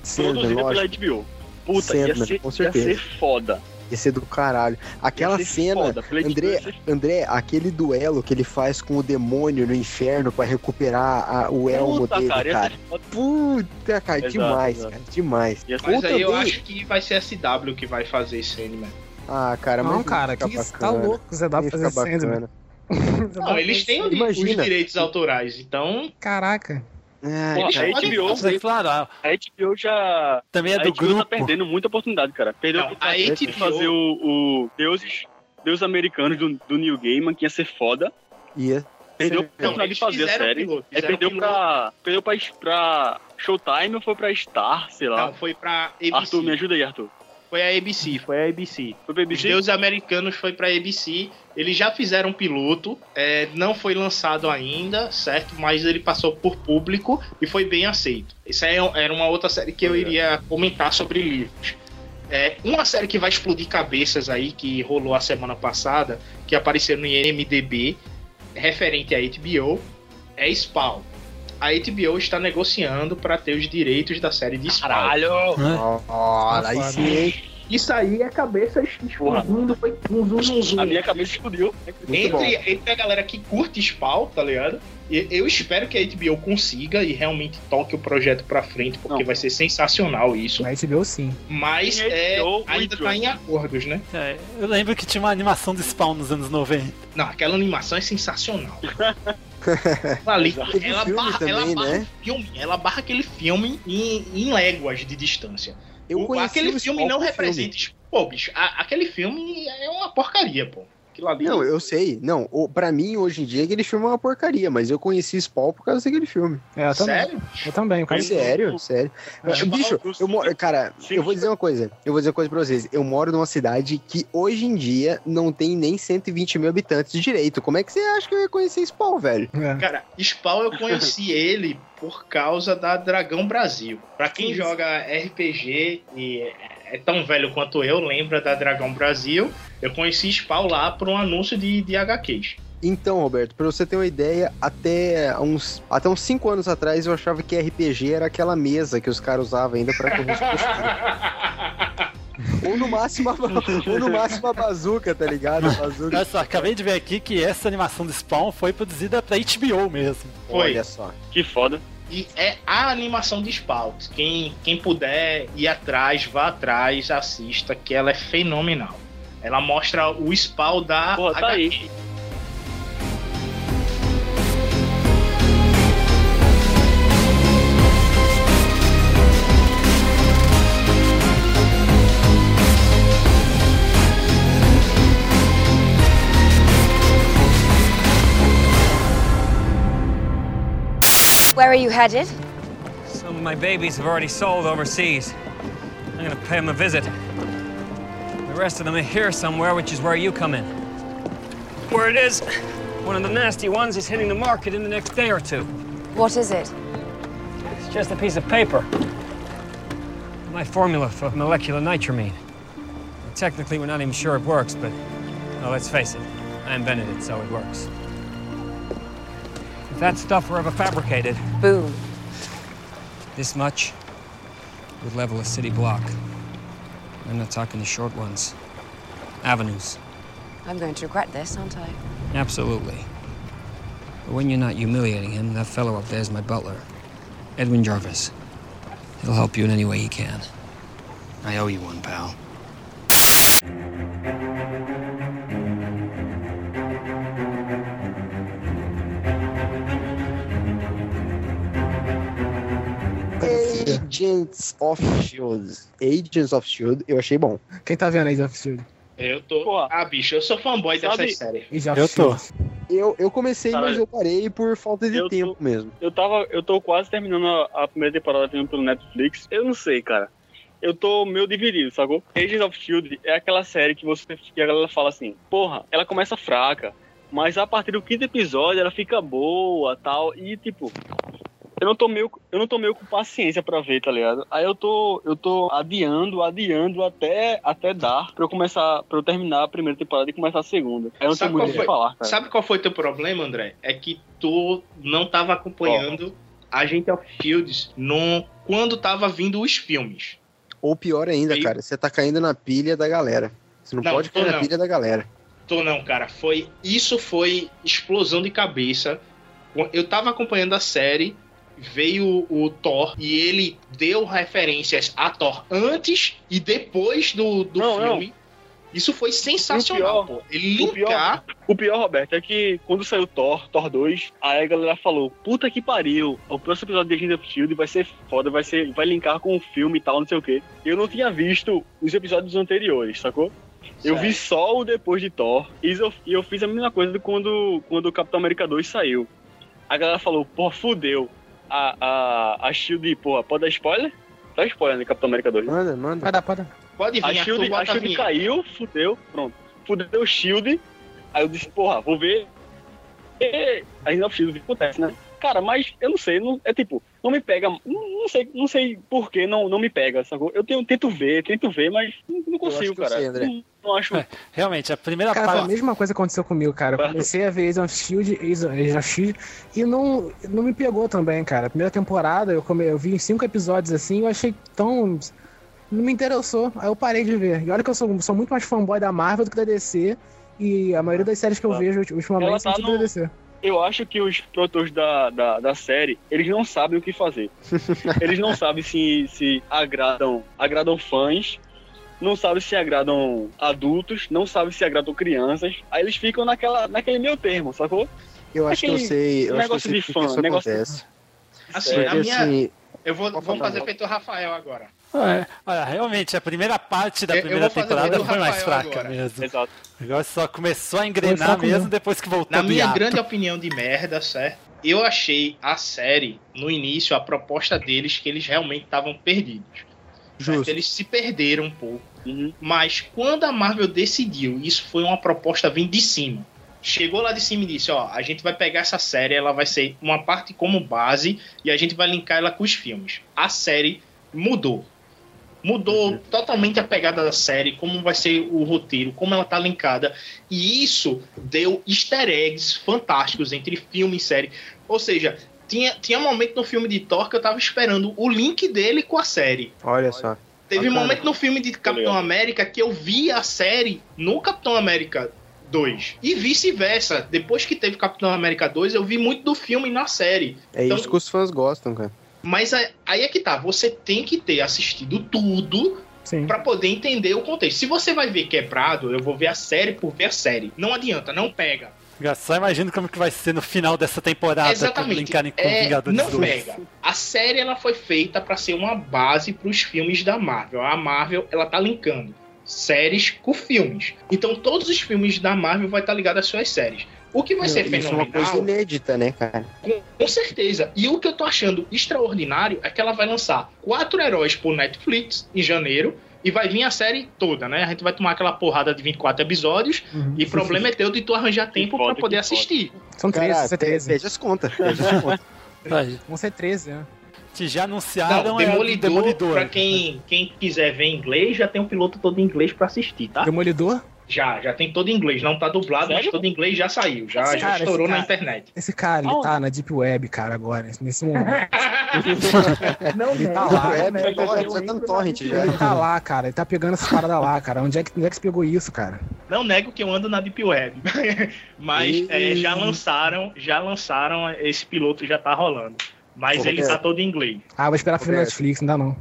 Sandman, produzida pela lógico. HBO. Puta, ia Sandman, ser, com ia certeza. ser foda. Ia ser do caralho. Aquela cena, foda, André, André, aquele duelo que ele faz com o demônio no inferno pra recuperar a- o elmo Puta, dele, cara, cara. Puta, cara, Exato, demais, exato. cara, demais. Mas Ou aí eu acho que vai ser a CW que vai fazer Sandman. Ah, cara, Não, mas cara, fica que isso tá louco, você dá pra fazer Sandman. Não, eles têm os direitos autorais, então... Caraca. Ai, Porra, cara, a HBO, é claro, a- a HBO já. também é a do HBO tá grupo. perdendo muita oportunidade, cara. Perdeu Não, a oportunidade de HBO fazer o, o Deuses, Deuses Americanos do, do New Gaiman, que ia ser foda. Ia. Perdeu a oportunidade de fazer a série. piloto, fizeram perdeu piloto. pra. Perdeu pra, pra Showtime ou foi pra Star, sei lá. Não, foi pra ABC. Arthur, me ajuda aí, Arthur. Foi a ABC, foi a ABC. Foi pra Os ABC? Deuses Americanos foi pra ABC. Eles já fizeram um piloto, é, não foi lançado ainda, certo? Mas ele passou por público e foi bem aceito. Isso aí é- era uma outra série que eu iria comentar sobre livros. É, uma série que vai explodir cabeças aí, que rolou a semana passada, que apareceu no IMDB, referente à HBO, é Spawn. A HBO está negociando para ter os direitos da série de Spawn. Caralho! Olha, aí sim? Isso aí é cabeça explodindo, foi um zum, zum, zum. A minha cabeça explodiu. Entre, entre a galera que curte Spawn, tá ligado? E eu espero que a HBO consiga e realmente toque o projeto pra frente, porque Não. vai ser sensacional isso. Na HBO sim. Mas é, HBO, ainda tá em acordos, né? É, eu lembro que tinha uma animação do Spawn nos anos 90. Não, aquela animação é sensacional. Ali, ela, filme barra, ela também, barra né? filme, ela barra aquele filme em, em léguas de distância. Eu O- aquele filme não representa. Pô, bicho, a- aquele filme é uma porcaria, pô. Aquilo ali. Não, eu sei. Não, o, pra mim, hoje em dia, aquele filme é uma porcaria, mas eu conheci Spawn por causa daquele filme. É, eu também. Sério? Eu também, eu conheço. Sério, sério. É. Bicho, eu moro. Cara, eu vou dizer uma coisa. Eu vou dizer uma coisa pra vocês. Eu moro numa cidade que hoje em dia não tem nem 120 mil habitantes direito. Como é que você acha que eu ia conhecer Spawn, velho? É. Cara, Spawn eu conheci ele por causa da Dragão Brasil. Pra quem Sim. joga RPG e é tão velho quanto eu, lembra da Dragão Brasil, eu conheci Spawn lá por um anúncio de, de HQs. Então, Roberto, pra você ter uma ideia, até uns, até uns 5 anos atrás eu achava que RPG era aquela mesa que os caras usavam ainda pra correr. Ou no máximo, a, ou no máximo a bazuca, tá ligado? Bazuca. Olha só, acabei de ver aqui que essa animação do Spawn foi produzida pra HBO mesmo. Foi. Olha só. Que foda. E é a animação de Spawn. Quem, quem puder ir atrás, vá atrás, assista, que ela é fenomenal. Ela mostra o Spawn da Porra, tá HQ. aí. Are you headed? Some of my babies have already sold overseas. I'm gonna pay them a visit. The rest of them are here somewhere, which is where you come in. Where it is, one of the nasty ones is hitting the market in the next day or two. What is it? It's just a piece of paper. My formula for molecular nitramine. Technically, we're not even sure it works, but well, let's face it, I invented it, so it works. If that stuff were ever fabricated, Boom. this much would level a city block. I'm not talking the short ones. Avenues. I'm going to regret this, aren't I? Absolutely. But when you're not humiliating him, that fellow up there's my butler, Edwin Jarvis. He'll help you in any way he can. I owe you one, pal. Agents of Shield. Agents of Shield, eu achei bom. Quem tá vendo Agents of Shield? Eu tô. Ah, bicho, eu sou fanboy Sabe- dessa série. Eu tô. Eu, eu comecei, Cara, mas eu parei por falta de eu tô- tempo mesmo. Eu tava. Eu tô quase terminando a, a primeira temporada vendo pelo Netflix. Eu não sei, cara. Eu tô meio dividido, sacou? Agents of Shield é aquela série que você que a galera fala assim, porra, ela começa fraca, mas a partir do quinto episódio ela fica boa tal. E tipo, eu não tô meio, eu não tô meio com paciência pra ver, tá ligado? Aí eu tô, eu tô adiando, adiando até, até dar pra eu começar, pra eu terminar a primeira temporada e começar a segunda. Aí eu não Sabe tenho muito qual, o que falar, cara. sabe qual foi teu problema, André? É que tu não tava acompanhando Agent of Shields no, quando tava vindo os filmes. Ou pior ainda, cara, você tá caindo na pilha da galera. Você não, Não, pode cair na não. pilha da galera. Tô não, cara. Foi isso foi explosão de cabeça. Eu tava acompanhando a série, veio o Thor e ele deu referências a Thor antes e depois do, do Não, filme. Isso foi sensacional, O pior- pô. Ele O pior, linkar o pior, Roberto, é que quando saiu Thor, Thor 2, aí a galera falou, puta que pariu, o próximo episódio de Agents of S.H.I.E.L.D. vai ser foda, vai, ser, vai linkar com o filme e tal, não sei o quê. Eu não tinha visto os episódios anteriores, sacou? Eu vi só o depois de Thor, e eu, e eu fiz a mesma coisa do quando, quando o Capitão América 2 saiu. A galera falou, pô, fudeu. A, a, a Shield, porra, pode dar spoiler? Dá spoiler no Capitão América 2. Manda, manda. Pode dar, pode dar. Pode vir, A Shield, a Shield caiu, fudeu, pronto. Fudeu o Shield. Aí eu disse, porra, vou ver. E ainda o Shield acontece, né? Cara, mas eu não sei, não, é tipo, não me pega, não, não sei, não sei por que não, não me pega, sacou? Eu tenho, tento ver, tento ver, mas não, não consigo, que eu cara. sei, André. não, não acho. É, realmente, a primeira Cara, foi a parte. mesma coisa aconteceu comigo, cara. Eu comecei a ver Agents of Shield, Agents of Shield e não, não me pegou também, cara. A primeira temporada, eu, come, eu vi em cinco episódios assim, eu achei tão. Não me interessou. Aí eu parei de ver. E olha que eu sou, sou muito mais fanboy da Marvel do que da DC. E a maioria das séries que eu vejo Ela ultimamente são tá tudo no- da DC. Eu acho que os produtores da, da, da série, eles não sabem o que fazer. eles não sabem se, se agradam, agradam fãs, não sabem se agradam adultos, não sabem se agradam crianças. Aí eles ficam naquela, naquele meio termo, sacou? Eu acho que eu Aquele sei, eu acho que eu negócio sei de por que fã, isso negócio- acontece. Assim, Porque, a minha. assim, eu vou, vamos falar, fazer feito o Rafael agora. É, olha, realmente, a primeira parte da primeira temporada foi mais fraca agora. mesmo. Exato. O negócio só começou a engrenar mesmo depois que voltou Na do minha hiato. grande opinião de merda, certo? Eu achei a série, no início, a proposta deles que eles realmente estavam perdidos. Justo. Eles se perderam um pouco. Mas quando a Marvel decidiu, isso foi uma proposta vindo de cima. Chegou lá de cima e disse: Ó, a gente vai pegar essa série, ela vai ser uma parte como base e a gente vai linkar ela com os filmes. A série mudou. Mudou totalmente a pegada da série, como vai ser o roteiro, como ela tá linkada. E isso deu easter eggs fantásticos entre filme e série. Ou seja, tinha, tinha um momento no filme de Thor que eu tava esperando o link dele com a série. Olha só. Teve um momento no filme de Capitão América que eu vi a série no Capitão América 2. E vice-versa. Depois que teve Capitão América 2, eu vi muito do filme na série. É Então, isso que os fãs gostam, cara. Mas aí é que tá, você tem que ter assistido tudo pra poder entender o contexto. Se você vai ver quebrado, eu vou ver a série por ver a série. Não adianta, não pega. Já só imagino como que vai ser no final dessa temporada Exatamente. brincarem com É, Vingadores não 2. pega. A série ela foi feita pra ser uma base pros filmes da Marvel. A Marvel ela tá linkando séries com filmes. Então todos os filmes da Marvel vai estar ligado às suas séries. O que vai ser Isso é uma coisa fenomenal, inédita, né, cara? com, com certeza. E o que eu tô achando extraordinário é que ela vai lançar quatro heróis por Netflix em janeiro. E vai vir a série toda, né? A gente vai tomar aquela porrada de 24 episódios. Uhum. E problema é teu de tu arranjar tempo pra poder assistir. São 13, Cara, vão ser pe- 13. pede as contas. Pede as contas. Vão ser 13, né? Que já anunciaram Não, é Demolidor, Demolidor. pra quem, quem quiser ver em inglês, já tem um piloto todo em inglês pra assistir, tá? Demolidor? Já, já tem todo em inglês. Não tá dublado, mas Sério? todo em inglês já saiu. Já, Esse já cara, estourou esse na cara- internet. Esse cara, ele tá na Deep Web, cara, agora, nesse momento. Não, ele tá lá. É, né? Torrent, tá já. Ele tá lá, cara. Ele tá pegando essas paradas lá, cara. Onde é que, onde é que você pegou isso, cara? Não nego que eu ando na Deep Web. mas é, já lançaram, já lançaram, esse piloto já tá rolando. Mas Ô, ele Roberto. tá todo em inglês. Ah, vou esperar pro Roberto. Netflix, não dá não.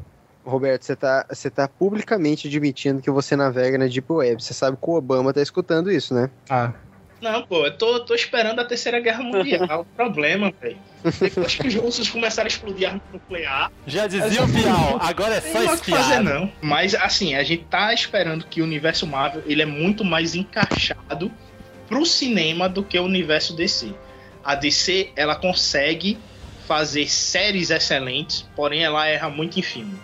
Roberto, você tá, você tá publicamente admitindo que você navega na Deep Web. Você sabe que o Obama tá escutando isso, né? Ah. Não, pô, eu tô, tô esperando a Terceira Guerra Mundial. o problema, velho. Depois que os russos começaram a explodir arma nuclear. Já dizia o Bial, agora é só Não tem o que espiar. fazer, não. Mas, assim, a gente tá esperando que o universo Marvel ele é muito mais encaixado pro cinema do que o universo DC. A DC, ela consegue fazer séries excelentes, porém ela erra muito em filme.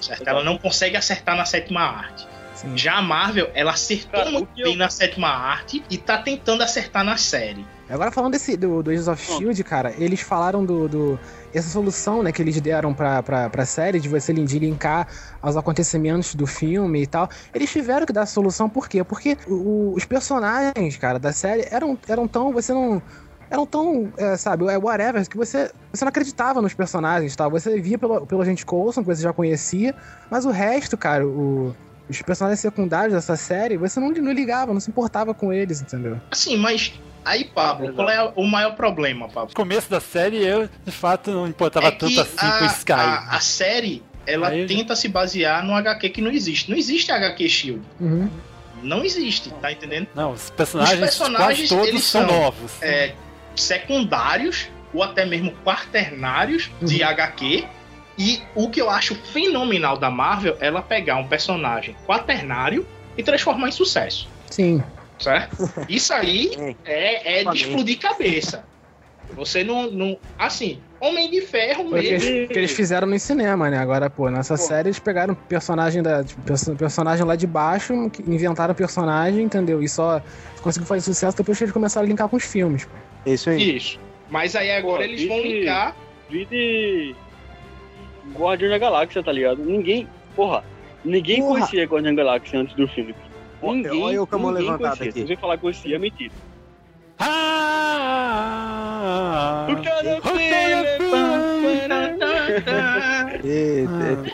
Certo? Ela não consegue acertar na sétima arte. Já a Marvel, ela acertou muito bem na sétima arte e tá tentando acertar na série. Agora falando desse, do, do Agents of S.H.I.E.L.D., cara, eles falaram do, do- Essa solução, né, que eles deram pra, pra, pra série, de você linkar aos acontecimentos do filme e tal. Eles tiveram que dar a solução, por quê? Porque o- o- os personagens, cara, da série eram, eram tão... Você não... Eram tão, é, sabe, é, whatever, que você, você não acreditava nos personagens, tal. Você via pelo, pelo agente Coulson, que você já conhecia, mas o resto, cara, o, os personagens secundários dessa série, você não, não ligava, não se importava com eles, entendeu? Assim, mas aí, Pablo, qual é o maior problema, Pablo? No começo da série, eu, de fato, não importava É tanto assim a, com o Sky. A, a série, ela Aí eu tenta se basear no HQ que não existe. Não existe HQ Shield. Uhum. Não existe, tá entendendo? Não, os personagens, Os personagens quase todos eles são são novos. é, secundários ou até mesmo quaternários de Uhum. HQ. E o que eu acho fenomenal da Marvel é ela pegar um personagem quaternário e transformar em sucesso. Sim. Certo? Isso aí é, é de explodir cabeça. Você não, não. Assim, Homem de Ferro Foi o que mesmo. eles, que eles fizeram no cinema, né? Agora, pô, nessa série eles pegaram personagem da tipo, perso- personagem lá de baixo, que inventaram o personagem, entendeu? E só conseguiu fazer sucesso depois que eles começaram a linkar com os filmes. Pô. Isso aí. Isso. Mas aí agora Pô, eles vão vide- linkar. Vide Guardião da Galáxia, tá ligado? Ninguém, porra, ninguém Porra. conhecia Guardião da Galáxia antes do filme. Ninguém, olha eu com a mão ninguém levantada conhecia. aqui. Se você falar que conhecia, é mentira. Ah,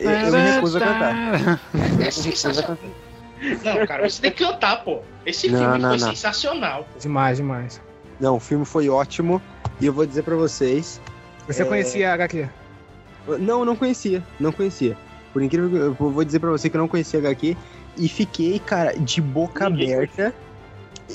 eu me recuso a cantar. É sensacional. Não, cara, você tem que cantar, pô. Esse Não, filme não, foi não. sensacional. pô. Demais, demais. Não, o filme foi ótimo. E eu vou dizer pra vocês. Você é, conhecia a HQ? Não, não conhecia. Não conhecia. Por incrível que eu eu vou dizer pra você que eu não conhecia HQ. E fiquei, cara, de boca aberta.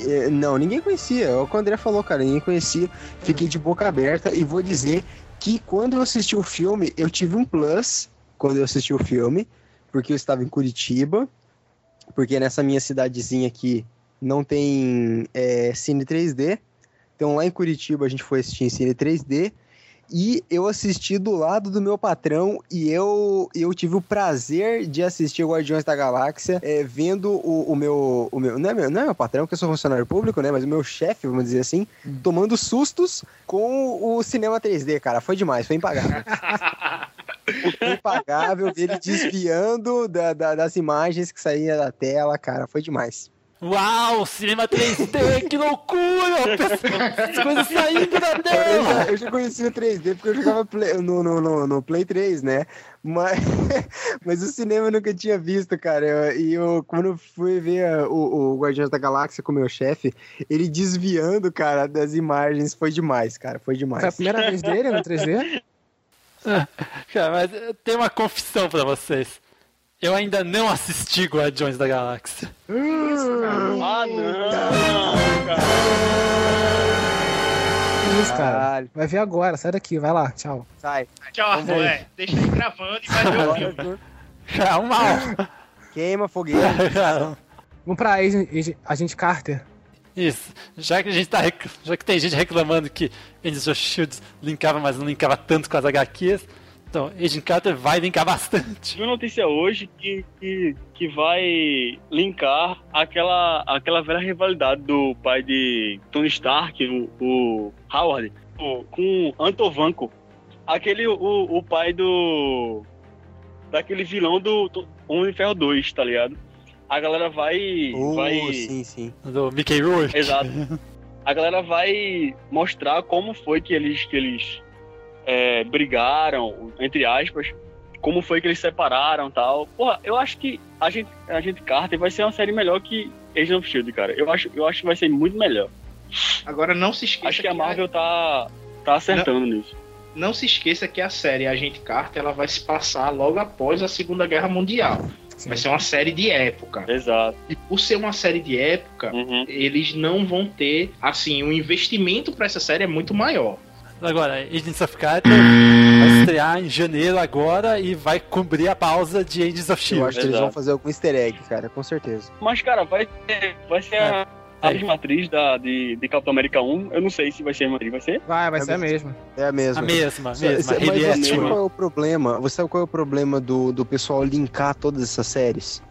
É, Não, ninguém conhecia. É o que o André falou, cara. Ninguém conhecia. Fiquei de boca aberta. E vou dizer que quando eu assisti o filme, eu tive um plus quando eu assisti o filme. Porque eu estava em Curitiba. Porque nessa minha cidadezinha aqui não tem é, cine 3D. Então lá em Curitiba a gente foi assistir em cine 3D. E eu assisti do lado do meu patrão e eu, eu tive o prazer de assistir Guardiões da Galáxia é, vendo o, o meu. O meu não, é meu não é meu patrão, porque eu sou funcionário público, né? Mas o meu chefe, vamos dizer assim, tomando sustos com o cinema 3D, cara. Foi demais, foi impagável. foi impagável ele desviando da- da- das imagens que saía da tela, cara. Foi demais. Uau, cinema 3D, que loucura! As coisas saindo da Eu tela! já, eu já conhecia o 3D porque eu jogava Play- no, no, no, no Play 3, né? Mas, mas o cinema eu nunca tinha visto, cara. Eu- e eu, quando eu fui ver a- o, o Guardiões da Galáxia com o meu chefe, ele desviando, cara, das imagens, foi demais, cara. Foi demais. Foi a primeira vez dele no 3D? Cara, mas eu tenho uma confissão pra vocês. Eu ainda não assisti Guardiões da Galáxia. Ah, não, cara. Que isso, cara? Vai ver agora, sai daqui, vai lá, tchau. Sai. Tchau, Arthur. É, deixa ele gravando e vai ver o filme. Calma! Queima fogueira. Vamos pra Agent, Agent, Agente Carter. Isso. Já que a gente tá rec- já que tem gente reclamando que Agents of Shield linkava, mas não linkava tanto com as HQs, então Agent Carter vai linkar bastante. Uma notícia hoje que, que, que vai linkar aquela, aquela velha rivalidade do pai de Tony Stark, o, o Howard, o- com Antovanko. aquele, o, o pai do. Daquele vilão do, do Homem Ferro 2, tá ligado? A galera vai. Oh, vai... sim, sim. Do Mickey Rourke. Exato. A galera vai mostrar como foi que eles, que eles é, brigaram, entre aspas, como foi que eles separaram tal. Porra, eu acho que a gente, a gente Carter vai ser uma série melhor que Agent of Shield, cara. Eu acho, eu acho que vai ser muito melhor. Agora não se esqueça Acho que a Marvel tá, tá acertando nisso. Não se esqueça que a série Agente Carter ela vai se passar logo após a Segunda Guerra Mundial. Vai ser uma série de época. Exato. E por ser uma série de época, eles não vão ter, assim, o investimento para essa série é muito maior. Agora, Agents of Carter vai estrear em janeiro agora e vai cobrir a pausa de Agents of Shield. Eu acho que eles vão fazer algum easter egg, cara, com certeza. Mas, cara, vai ser, vai ser a, a mesma atriz da, de, de Capitão América 1. Eu não sei se vai ser a mesma atriz, vai ser? Vai, vai ser a mesma. É a mesma. A mesma, Só- mesma. Mas Ele é você sabe tipo- qual é o problema? Você sabe qual é o problema do, do pessoal linkar todas essas séries?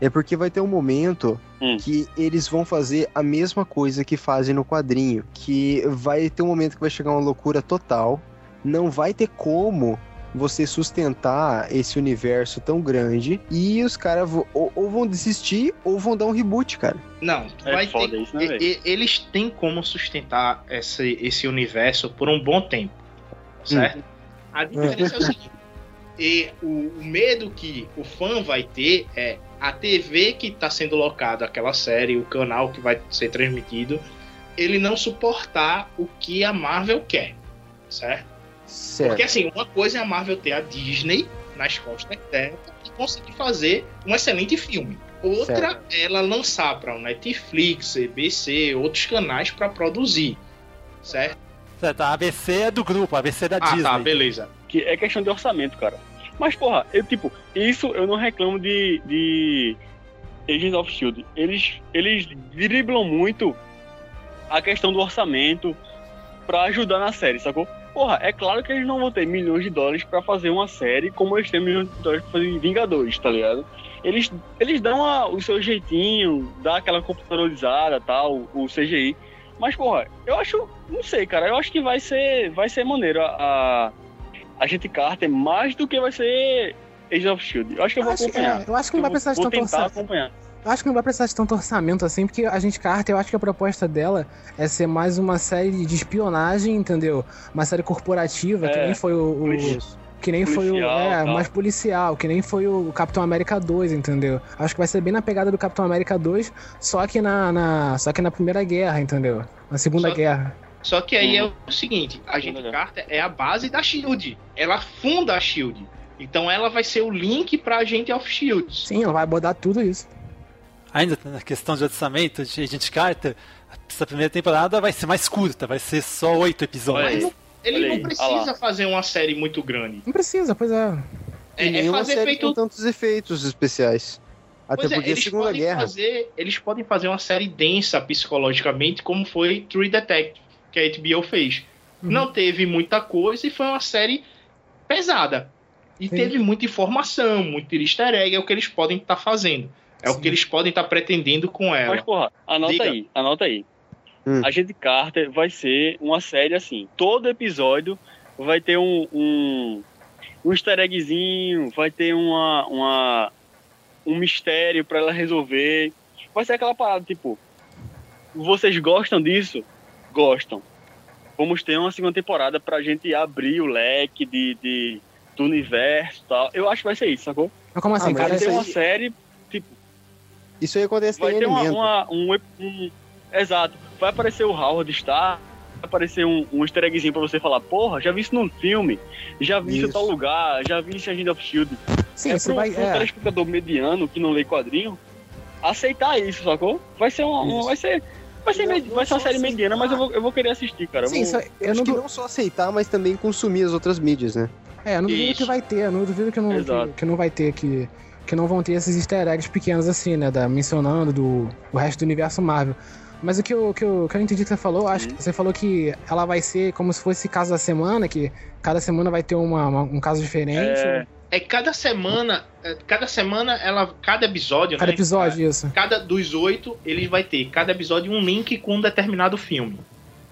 É porque vai ter um momento que eles vão fazer a mesma coisa que fazem no quadrinho. Que vai ter um momento que vai chegar uma loucura total. Não vai ter como você sustentar esse universo tão grande. E os caras ou, ou vão desistir ou vão dar um reboot, cara. Não, É vai foda ter, isso, né, e- eles têm como sustentar esse, esse universo por um bom tempo, certo? A diferença é o seguinte: e o, o medo que o fã vai ter é a TV que está sendo locada aquela série, o canal que vai ser transmitido, ele não suportar o que a Marvel quer, certo? Certo. Porque assim, uma coisa é a Marvel ter a Disney nas costas dela e conseguir fazer um excelente filme. Outra Certo. é ela lançar para o Netflix, EBC, outros canais para produzir, certo? Certo, a ABC é do grupo, a ABC é da Ah, Disney. tá, beleza. Que é questão de orçamento, cara. Mas, porra, eu, tipo, isso eu não reclamo de, de Agents of Shield. Eles, eles driblam muito a questão do orçamento pra ajudar na série, sacou? Porra, é claro que eles não vão ter milhões de dólares pra fazer uma série como eles têm milhões de dólares pra fazer Vingadores, tá ligado? Eles, eles dão a- o seu jeitinho, dá aquela computadorizada tal, o CGI. Mas, porra, eu acho. Não sei, cara. Eu acho que vai ser, vai ser maneiro a, a, a gente Carter mais do que vai ser Age of Shield. Eu acho que eu vou acho que- acompanhar. é, eu acho que não vai vou- precisar de tanto orçamento. Eu acho que não vai precisar de tanto orçamento assim, porque a gente Carter, eu acho que a proposta dela é ser mais uma série de espionagem, entendeu? Uma série corporativa, que É, nem foi o. o- que nem foi o. Policial, É, mais policial, que nem foi o Capitão América 2, entendeu? Acho que vai ser bem na pegada do Capitão América 2, só que na, na- só que na Primeira Guerra, entendeu? Na Segunda Só- Guerra. Só que aí Uhum. é o seguinte, a gente Carter é a base da Shield. Ela funda a Shield. Então ela vai ser o link pra Agente of Shield. Sim, ela vai abordar tudo isso. Ainda na questão de orçamento de Agent Carter, essa primeira temporada vai ser mais curta, vai ser só oito episódios. Ele não precisa fazer uma série muito grande. Não precisa, pois é. É, é fazer feito com tantos efeitos especiais. Até Pois é, porque a eles Segunda podem Guerra. Fazer, eles podem fazer uma série densa psicologicamente, como foi True Detective, que a HBO fez. Uhum. Não teve muita coisa e foi uma série pesada. E Sim. teve muita informação, muito easter egg, é o que eles podem estar fazendo. É o que eles podem estar pretendendo com ela. Mas, porra, anota Diga. aí, anota aí. Hum. A gente Carter vai ser uma série assim. Todo episódio vai ter um, um, um easter eggzinho, vai ter uma, uma, um mistério pra ela resolver. Vai ser aquela parada, tipo, vocês gostam disso? Gostam. Vamos ter uma segunda temporada pra gente abrir o leque de, de, do universo e tal. Eu acho que vai ser isso, sacou? Mas como assim, Ah, cara? Vai ter uma aí- série, tipo, Isso aí acontece vai ter uma, uma- um, um- Exato. Vai aparecer o Howard Stark, vai aparecer um, um easter eggzinho pra você falar, porra, já vi isso num filme, já vi isso em tal lugar, já vi isso em Agent of Shield. Sim, é você pro, vai. pro é. telespectador mediano que não lê quadrinho aceitar isso, sacou? Vai ser uma. uma- vai ser. Vai ser, Não- med- não vai ser uma série mediana, mas eu vou, eu vou querer assistir, cara. Eu Sim, vou- isso, Eu, eu acho não, que du- não só aceitar, mas também consumir as outras mídias, né? É, eu não duvido Isso. que vai ter, eu não duvido que não, que, que não vai ter, que, que não vão ter esses easter eggs pequenos assim, né? Da, mencionando do o resto do universo Marvel. Mas o que eu, que eu, que eu entendi que você falou, acho que você falou que ela vai ser como se fosse caso da semana, que cada semana vai ter uma, uma- um caso diferente. É, É cada semana, é, cada semana ela, cada episódio, Cada né? episódio, isso. Cada dos oito, ele vai ter cada episódio um link com um determinado filme,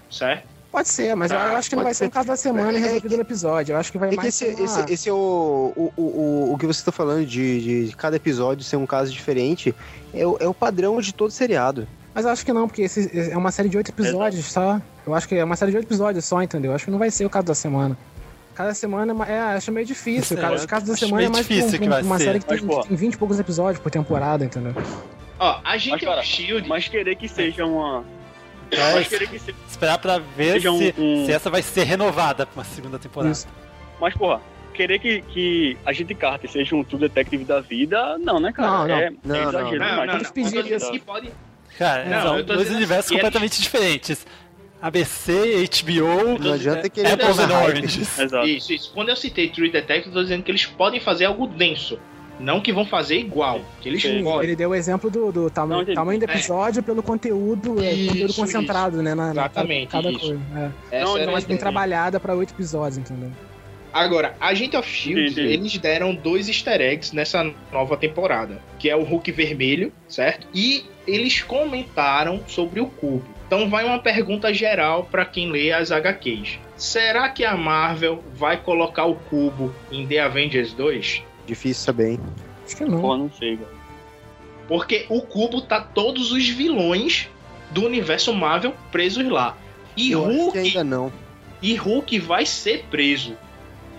certo? Pode ser, mas eu Ah, acho que não vai ser ser. um caso da semana e resolvido no episódio. Eu acho que vai É que mais esse, ser uma- esse, esse é o, o, o, o que você tá falando de, de cada episódio ser um caso diferente. É o, é o padrão de todo seriado. Mas eu acho que não, porque esse é uma série de oito episódios só. Eu acho que é uma série de oito episódios só, entendeu? Eu acho que não vai ser o caso da semana. Cada semana é, é acho meio difícil. É, Cada o caso da acho semana meio é mais difícil um- que vai uma ser. série que tem, Mas, pô. que tem 20 e poucos episódios por temporada, entendeu? Ó, a gente Mas, é cara, o Shield. Mas querer que seja uma. É, Mas querer que seja. Esperar pra ver um- se, um- se essa vai ser renovada pra uma segunda temporada. Mas, porra, querer que, que a gente Carter seja um True Detective da vida, não, né, cara? Não, não. É, Não, é não, exagero Não, demais. não, não. isso. que pode- Cara, Não, são dois dizendo universos completamente diferentes. ABC, HBO, Não adianta querer Apples and. Oranges. Exato. Isso, isso. Quando eu citei True Detective, eu tô dizendo que eles podem fazer algo denso. Não que vão fazer igual. Que eles Sim. podem. Ele deu o exemplo do, do Não, tamanho, do episódio pelo conteúdo, é, Isso, conteúdo concentrado, né? Na, na- Exatamente, cada isso. coisa. É. Essa Não, era ideia. trabalhada pra oito episódios, entendeu? Agora, Agent of Shield, Entendi. eles deram dois easter eggs nessa nova temporada, que é o Hulk vermelho, certo? E eles comentaram sobre o cubo. Então vai uma pergunta geral pra quem lê as HQs. Será que a Marvel vai colocar o cubo em The Avengers 2? Difícil saber, hein? Acho que não. Porra, não sei, cara. Porque o cubo tá todos os vilões do universo Marvel presos lá. E Eu acho que Hulk, ainda não. e Hulk vai ser preso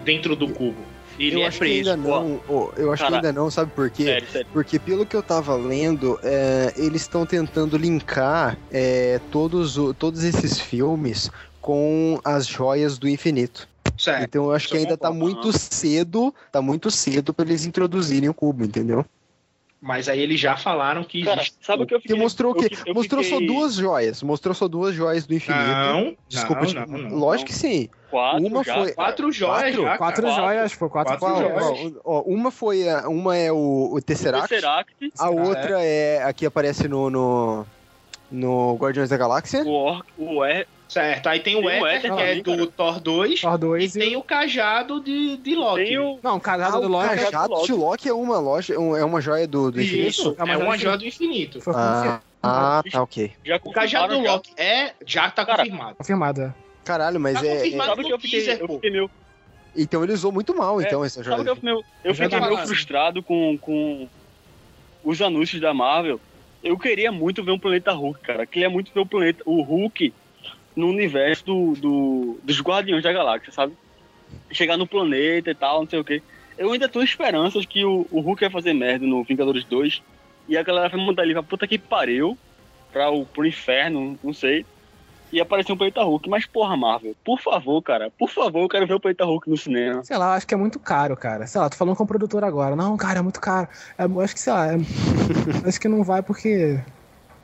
dentro do cubo. Ele eu é acho que preso. ainda não. ô, eu acho Cara, que ainda não, sabe por quê? Sério, sério. Porque pelo que eu tava lendo, é, eles estão tentando linkar é, todos, todos esses filmes com as joias do infinito. Certo. Então eu acho que Isso eu ainda tá muito cedo, tá muito cedo pra eles introduzirem o cubo, entendeu? Mas aí eles já falaram que Cara, existe. sabe o que eu fiquei... mostrou que eu mostrou só fiquei duas joias, mostrou só duas joias do infinito. Não, Desculpa, não, não, não, lógico não. que sim. Quatro Uma já, foi-. Quatro joias Quatro? já. Quatro joias, pô, quatro, Quatro Qual? joias. Ó, uma foi uma é o, o Tesseract, Tesseract, a outra é a que aparece no, no no Guardiões da Galáxia. o Orc, o Er... Certo, aí tem o Tem o Éter, que é do cara. Thor 2. Thor 2 E tem o cajado de, de Loki. O... Não, o casado Ah, do o Loki cajado de Loki é uma loja, um- é uma joia do, do infinito. Isso, É uma é uma joia joia do infinito. foi Ah, ah, tá ok. Já O cajado do confirmaram já. Loki é, já tá Cara, confirmado. confirmado. é. Caralho, mas Tá é, é- confirmado. Sabe que eu fiquei, teaser, eu fiquei meio... Então ele usou muito mal, É, então, essa joia. Sabe que eu, fiquei meio- eu fiquei tá meio frustrado com, com os anúncios da Marvel. Eu queria muito ver um planeta Hulk, cara. Queria muito ver o planeta, o Hulk no universo do, do- dos Guardiões da Galáxia, sabe? Chegar no planeta e tal, não sei o quê. Eu ainda tô esperanças que o, o Hulk vai fazer merda no Vingadores 2 e a galera vai mandar ele pra puta que pariu, pra o, pro inferno, não sei. E aparecer um planeta Hulk. Mas porra, Marvel, por favor, cara, por favor, eu quero ver o planeta Hulk no cinema. Sei lá, acho que é muito caro, cara. Sei lá, tô falando com o produtor agora. Não, cara, é muito caro. É, acho que, sei lá, é- acho que não vai porque.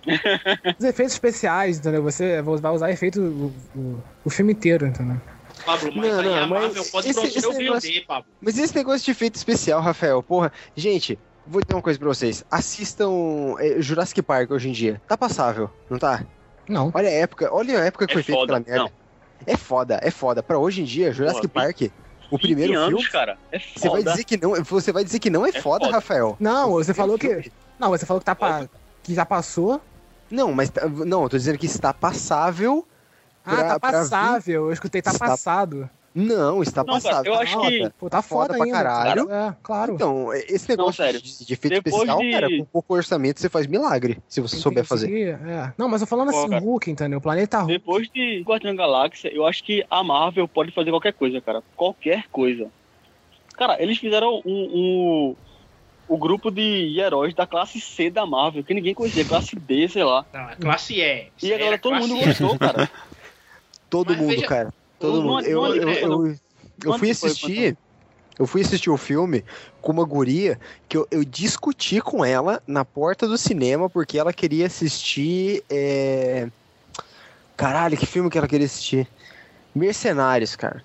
Os efeitos especiais, entendeu? Você vai usar efeito o, o, o filme inteiro, entendeu? Pablo, mas Não, aí não, a mas esse- esse o negócio- Pablo. Mas esse negócio de efeito especial, Rafael, porra. Gente, vou dizer uma coisa pra vocês. Assistam é, Jurassic Park hoje em dia. Tá passável, não tá? Não. Olha a época, olha a época que É foi feita foda, aquela merda. não. É foda, é foda. Pra hoje em dia, Jurassic Porra, Park, o 20 primeiro anos, filme. cara. É Você vai foda. dizer que não, você vai dizer que não é, É foda, foda. Rafael. Não, você falou que. Não, você falou que tá pa- que já passou. Não, mas tá- não, eu tô dizendo que está passável. Ah, pra- tá pra passável. Eu escutei, tá Está- passado. Não, está Não, cara, passável. eu tá acho foda. que- Pô, tá Foda foda, pra ainda. caralho. É, claro. Então, esse negócio sério. de, de efeito Depois especial, de- cara, com pouco orçamento você faz milagre, se você souber fazer. Entendi, é. Não, mas eu falando Pô, assim, cara. Hulk, entendeu? O planeta Hulk. Depois de Guardião Galáxia, eu acho que a Marvel pode fazer qualquer coisa, cara. Qualquer coisa. Cara, eles fizeram um, um- o grupo de heróis da classe C da Marvel, que ninguém conhecia, classe D, sei lá. Não, é classe E. E agora todo mundo E. gostou, cara. Todo Mas mundo, veja- cara. Todo mundo. Eu, eu, eu, eu fui assistir. Eu fui assistir o filme com uma guria que eu, eu discuti com ela na porta do cinema porque ela queria assistir. é, Caralho, que filme que ela queria assistir? Mercenários, cara.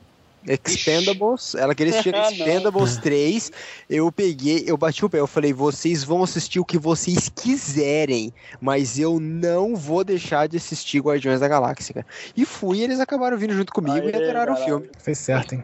Expendables, ela queria assistir Ah, não. Expendables 3. Eu peguei, eu bati o pé, eu falei: vocês vão assistir o que vocês quiserem, mas eu não vou deixar de assistir Guardiões da Galáxia. E fui, e eles acabaram vindo junto comigo e Aê, adoraram o filme. Fez certo, hein?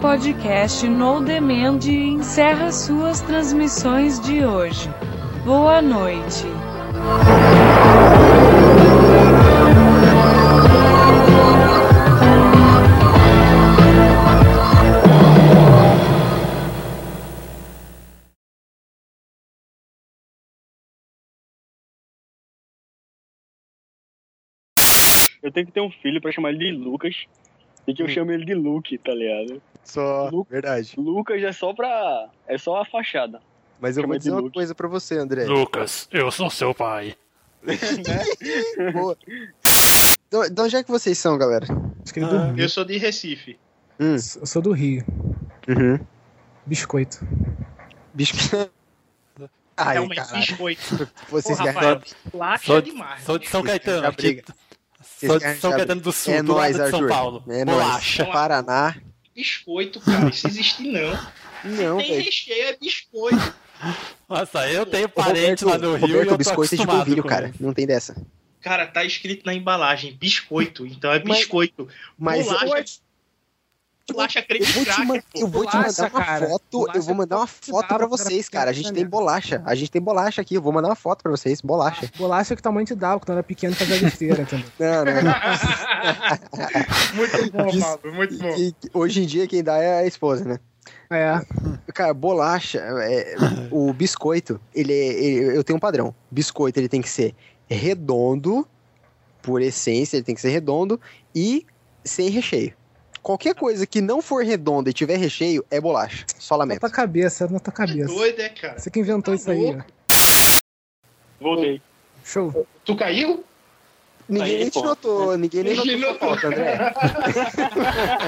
Podcast No Demand encerra suas transmissões de hoje. Boa noite. Eu tenho que ter um filho pra chamar ele de Lucas. E que eu chamo ele de Luke, tá ligado? Só, verdade. Lucas é só pra. É só a fachada. Mas eu Chama vou dizer uma Luke. coisa pra você, André. Lucas, eu sou seu pai. Boa. De de onde é que vocês são, galera? Dormiu. Eu sou de Recife. Hum. Eu sou do Rio. Uhum. Biscoito. Biscoito. Ai, Realmente, caralho. biscoito. Vocês Pô, querem Rafael, arranjar- laxa Sou, demais. sou de São Vocês Caetano, aqui. São arranjar Caetano do Sul, É do nóis, lado de São Arthur. Paulo. É Bolacha. nóis. Paraná. Biscoito, cara. Isso existe não. Não, Tem velho. recheio, é biscoito. Nossa, eu tenho parente lá no Rio e Roberto, eu tô biscoito é de polvilho, cara. isso. Não tem dessa. Cara, tá escrito na embalagem, biscoito. Então é Mas- biscoito. mas- Bolacha, bolacha creme Eu vou te, man- eu vou te mandar uma cara. foto. Eu Bolacha vou mandar uma foto quando vocês, cara. A gente tem bolacha. A gente tem bolacha aqui. Eu vou mandar uma foto pra vocês. Bolacha. Bolacha que mãe te dava quando era pequeno fazia besteira, entendeu? Não, não, não. Muito bom, Mauro, muito bom. E- e hoje em dia quem dá é a esposa, né? É. Cara, bolacha, é, o biscoito, ele, é- ele- eu tenho um padrão. Biscoito, ele tem que ser redondo, por essência, ele tem que ser redondo e sem recheio. Qualquer coisa que não for redonda e tiver recheio é bolacha. Só Na lamento. tua cabeça, na tua cabeça. Doido, é, cara. Você que inventou isso aí, ó. Voltei. Show. Tu caiu? Ninguém nem te notou, ninguém nem Ninguém notou falta, André.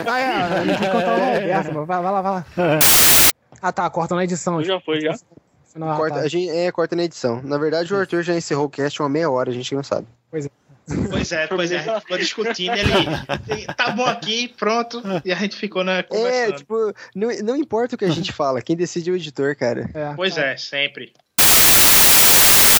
Ah, é, eu não quis contar o Roberto, mas vai, vai lá, vai lá. Ah, tá, corta na edição. Já foi, já? Ah, Corta, tá. a gente, é, corta na edição. Na verdade, o Arthur já encerrou o cast uma meia hora, a gente não sabe. Pois é, pois é. A gente ficou discutindo ele. Tá bom aqui, pronto. E a gente ficou na É, conversando. tipo, não, não importa o que a gente fala, quem decide é o editor, cara. É, Pois tá. é, sempre.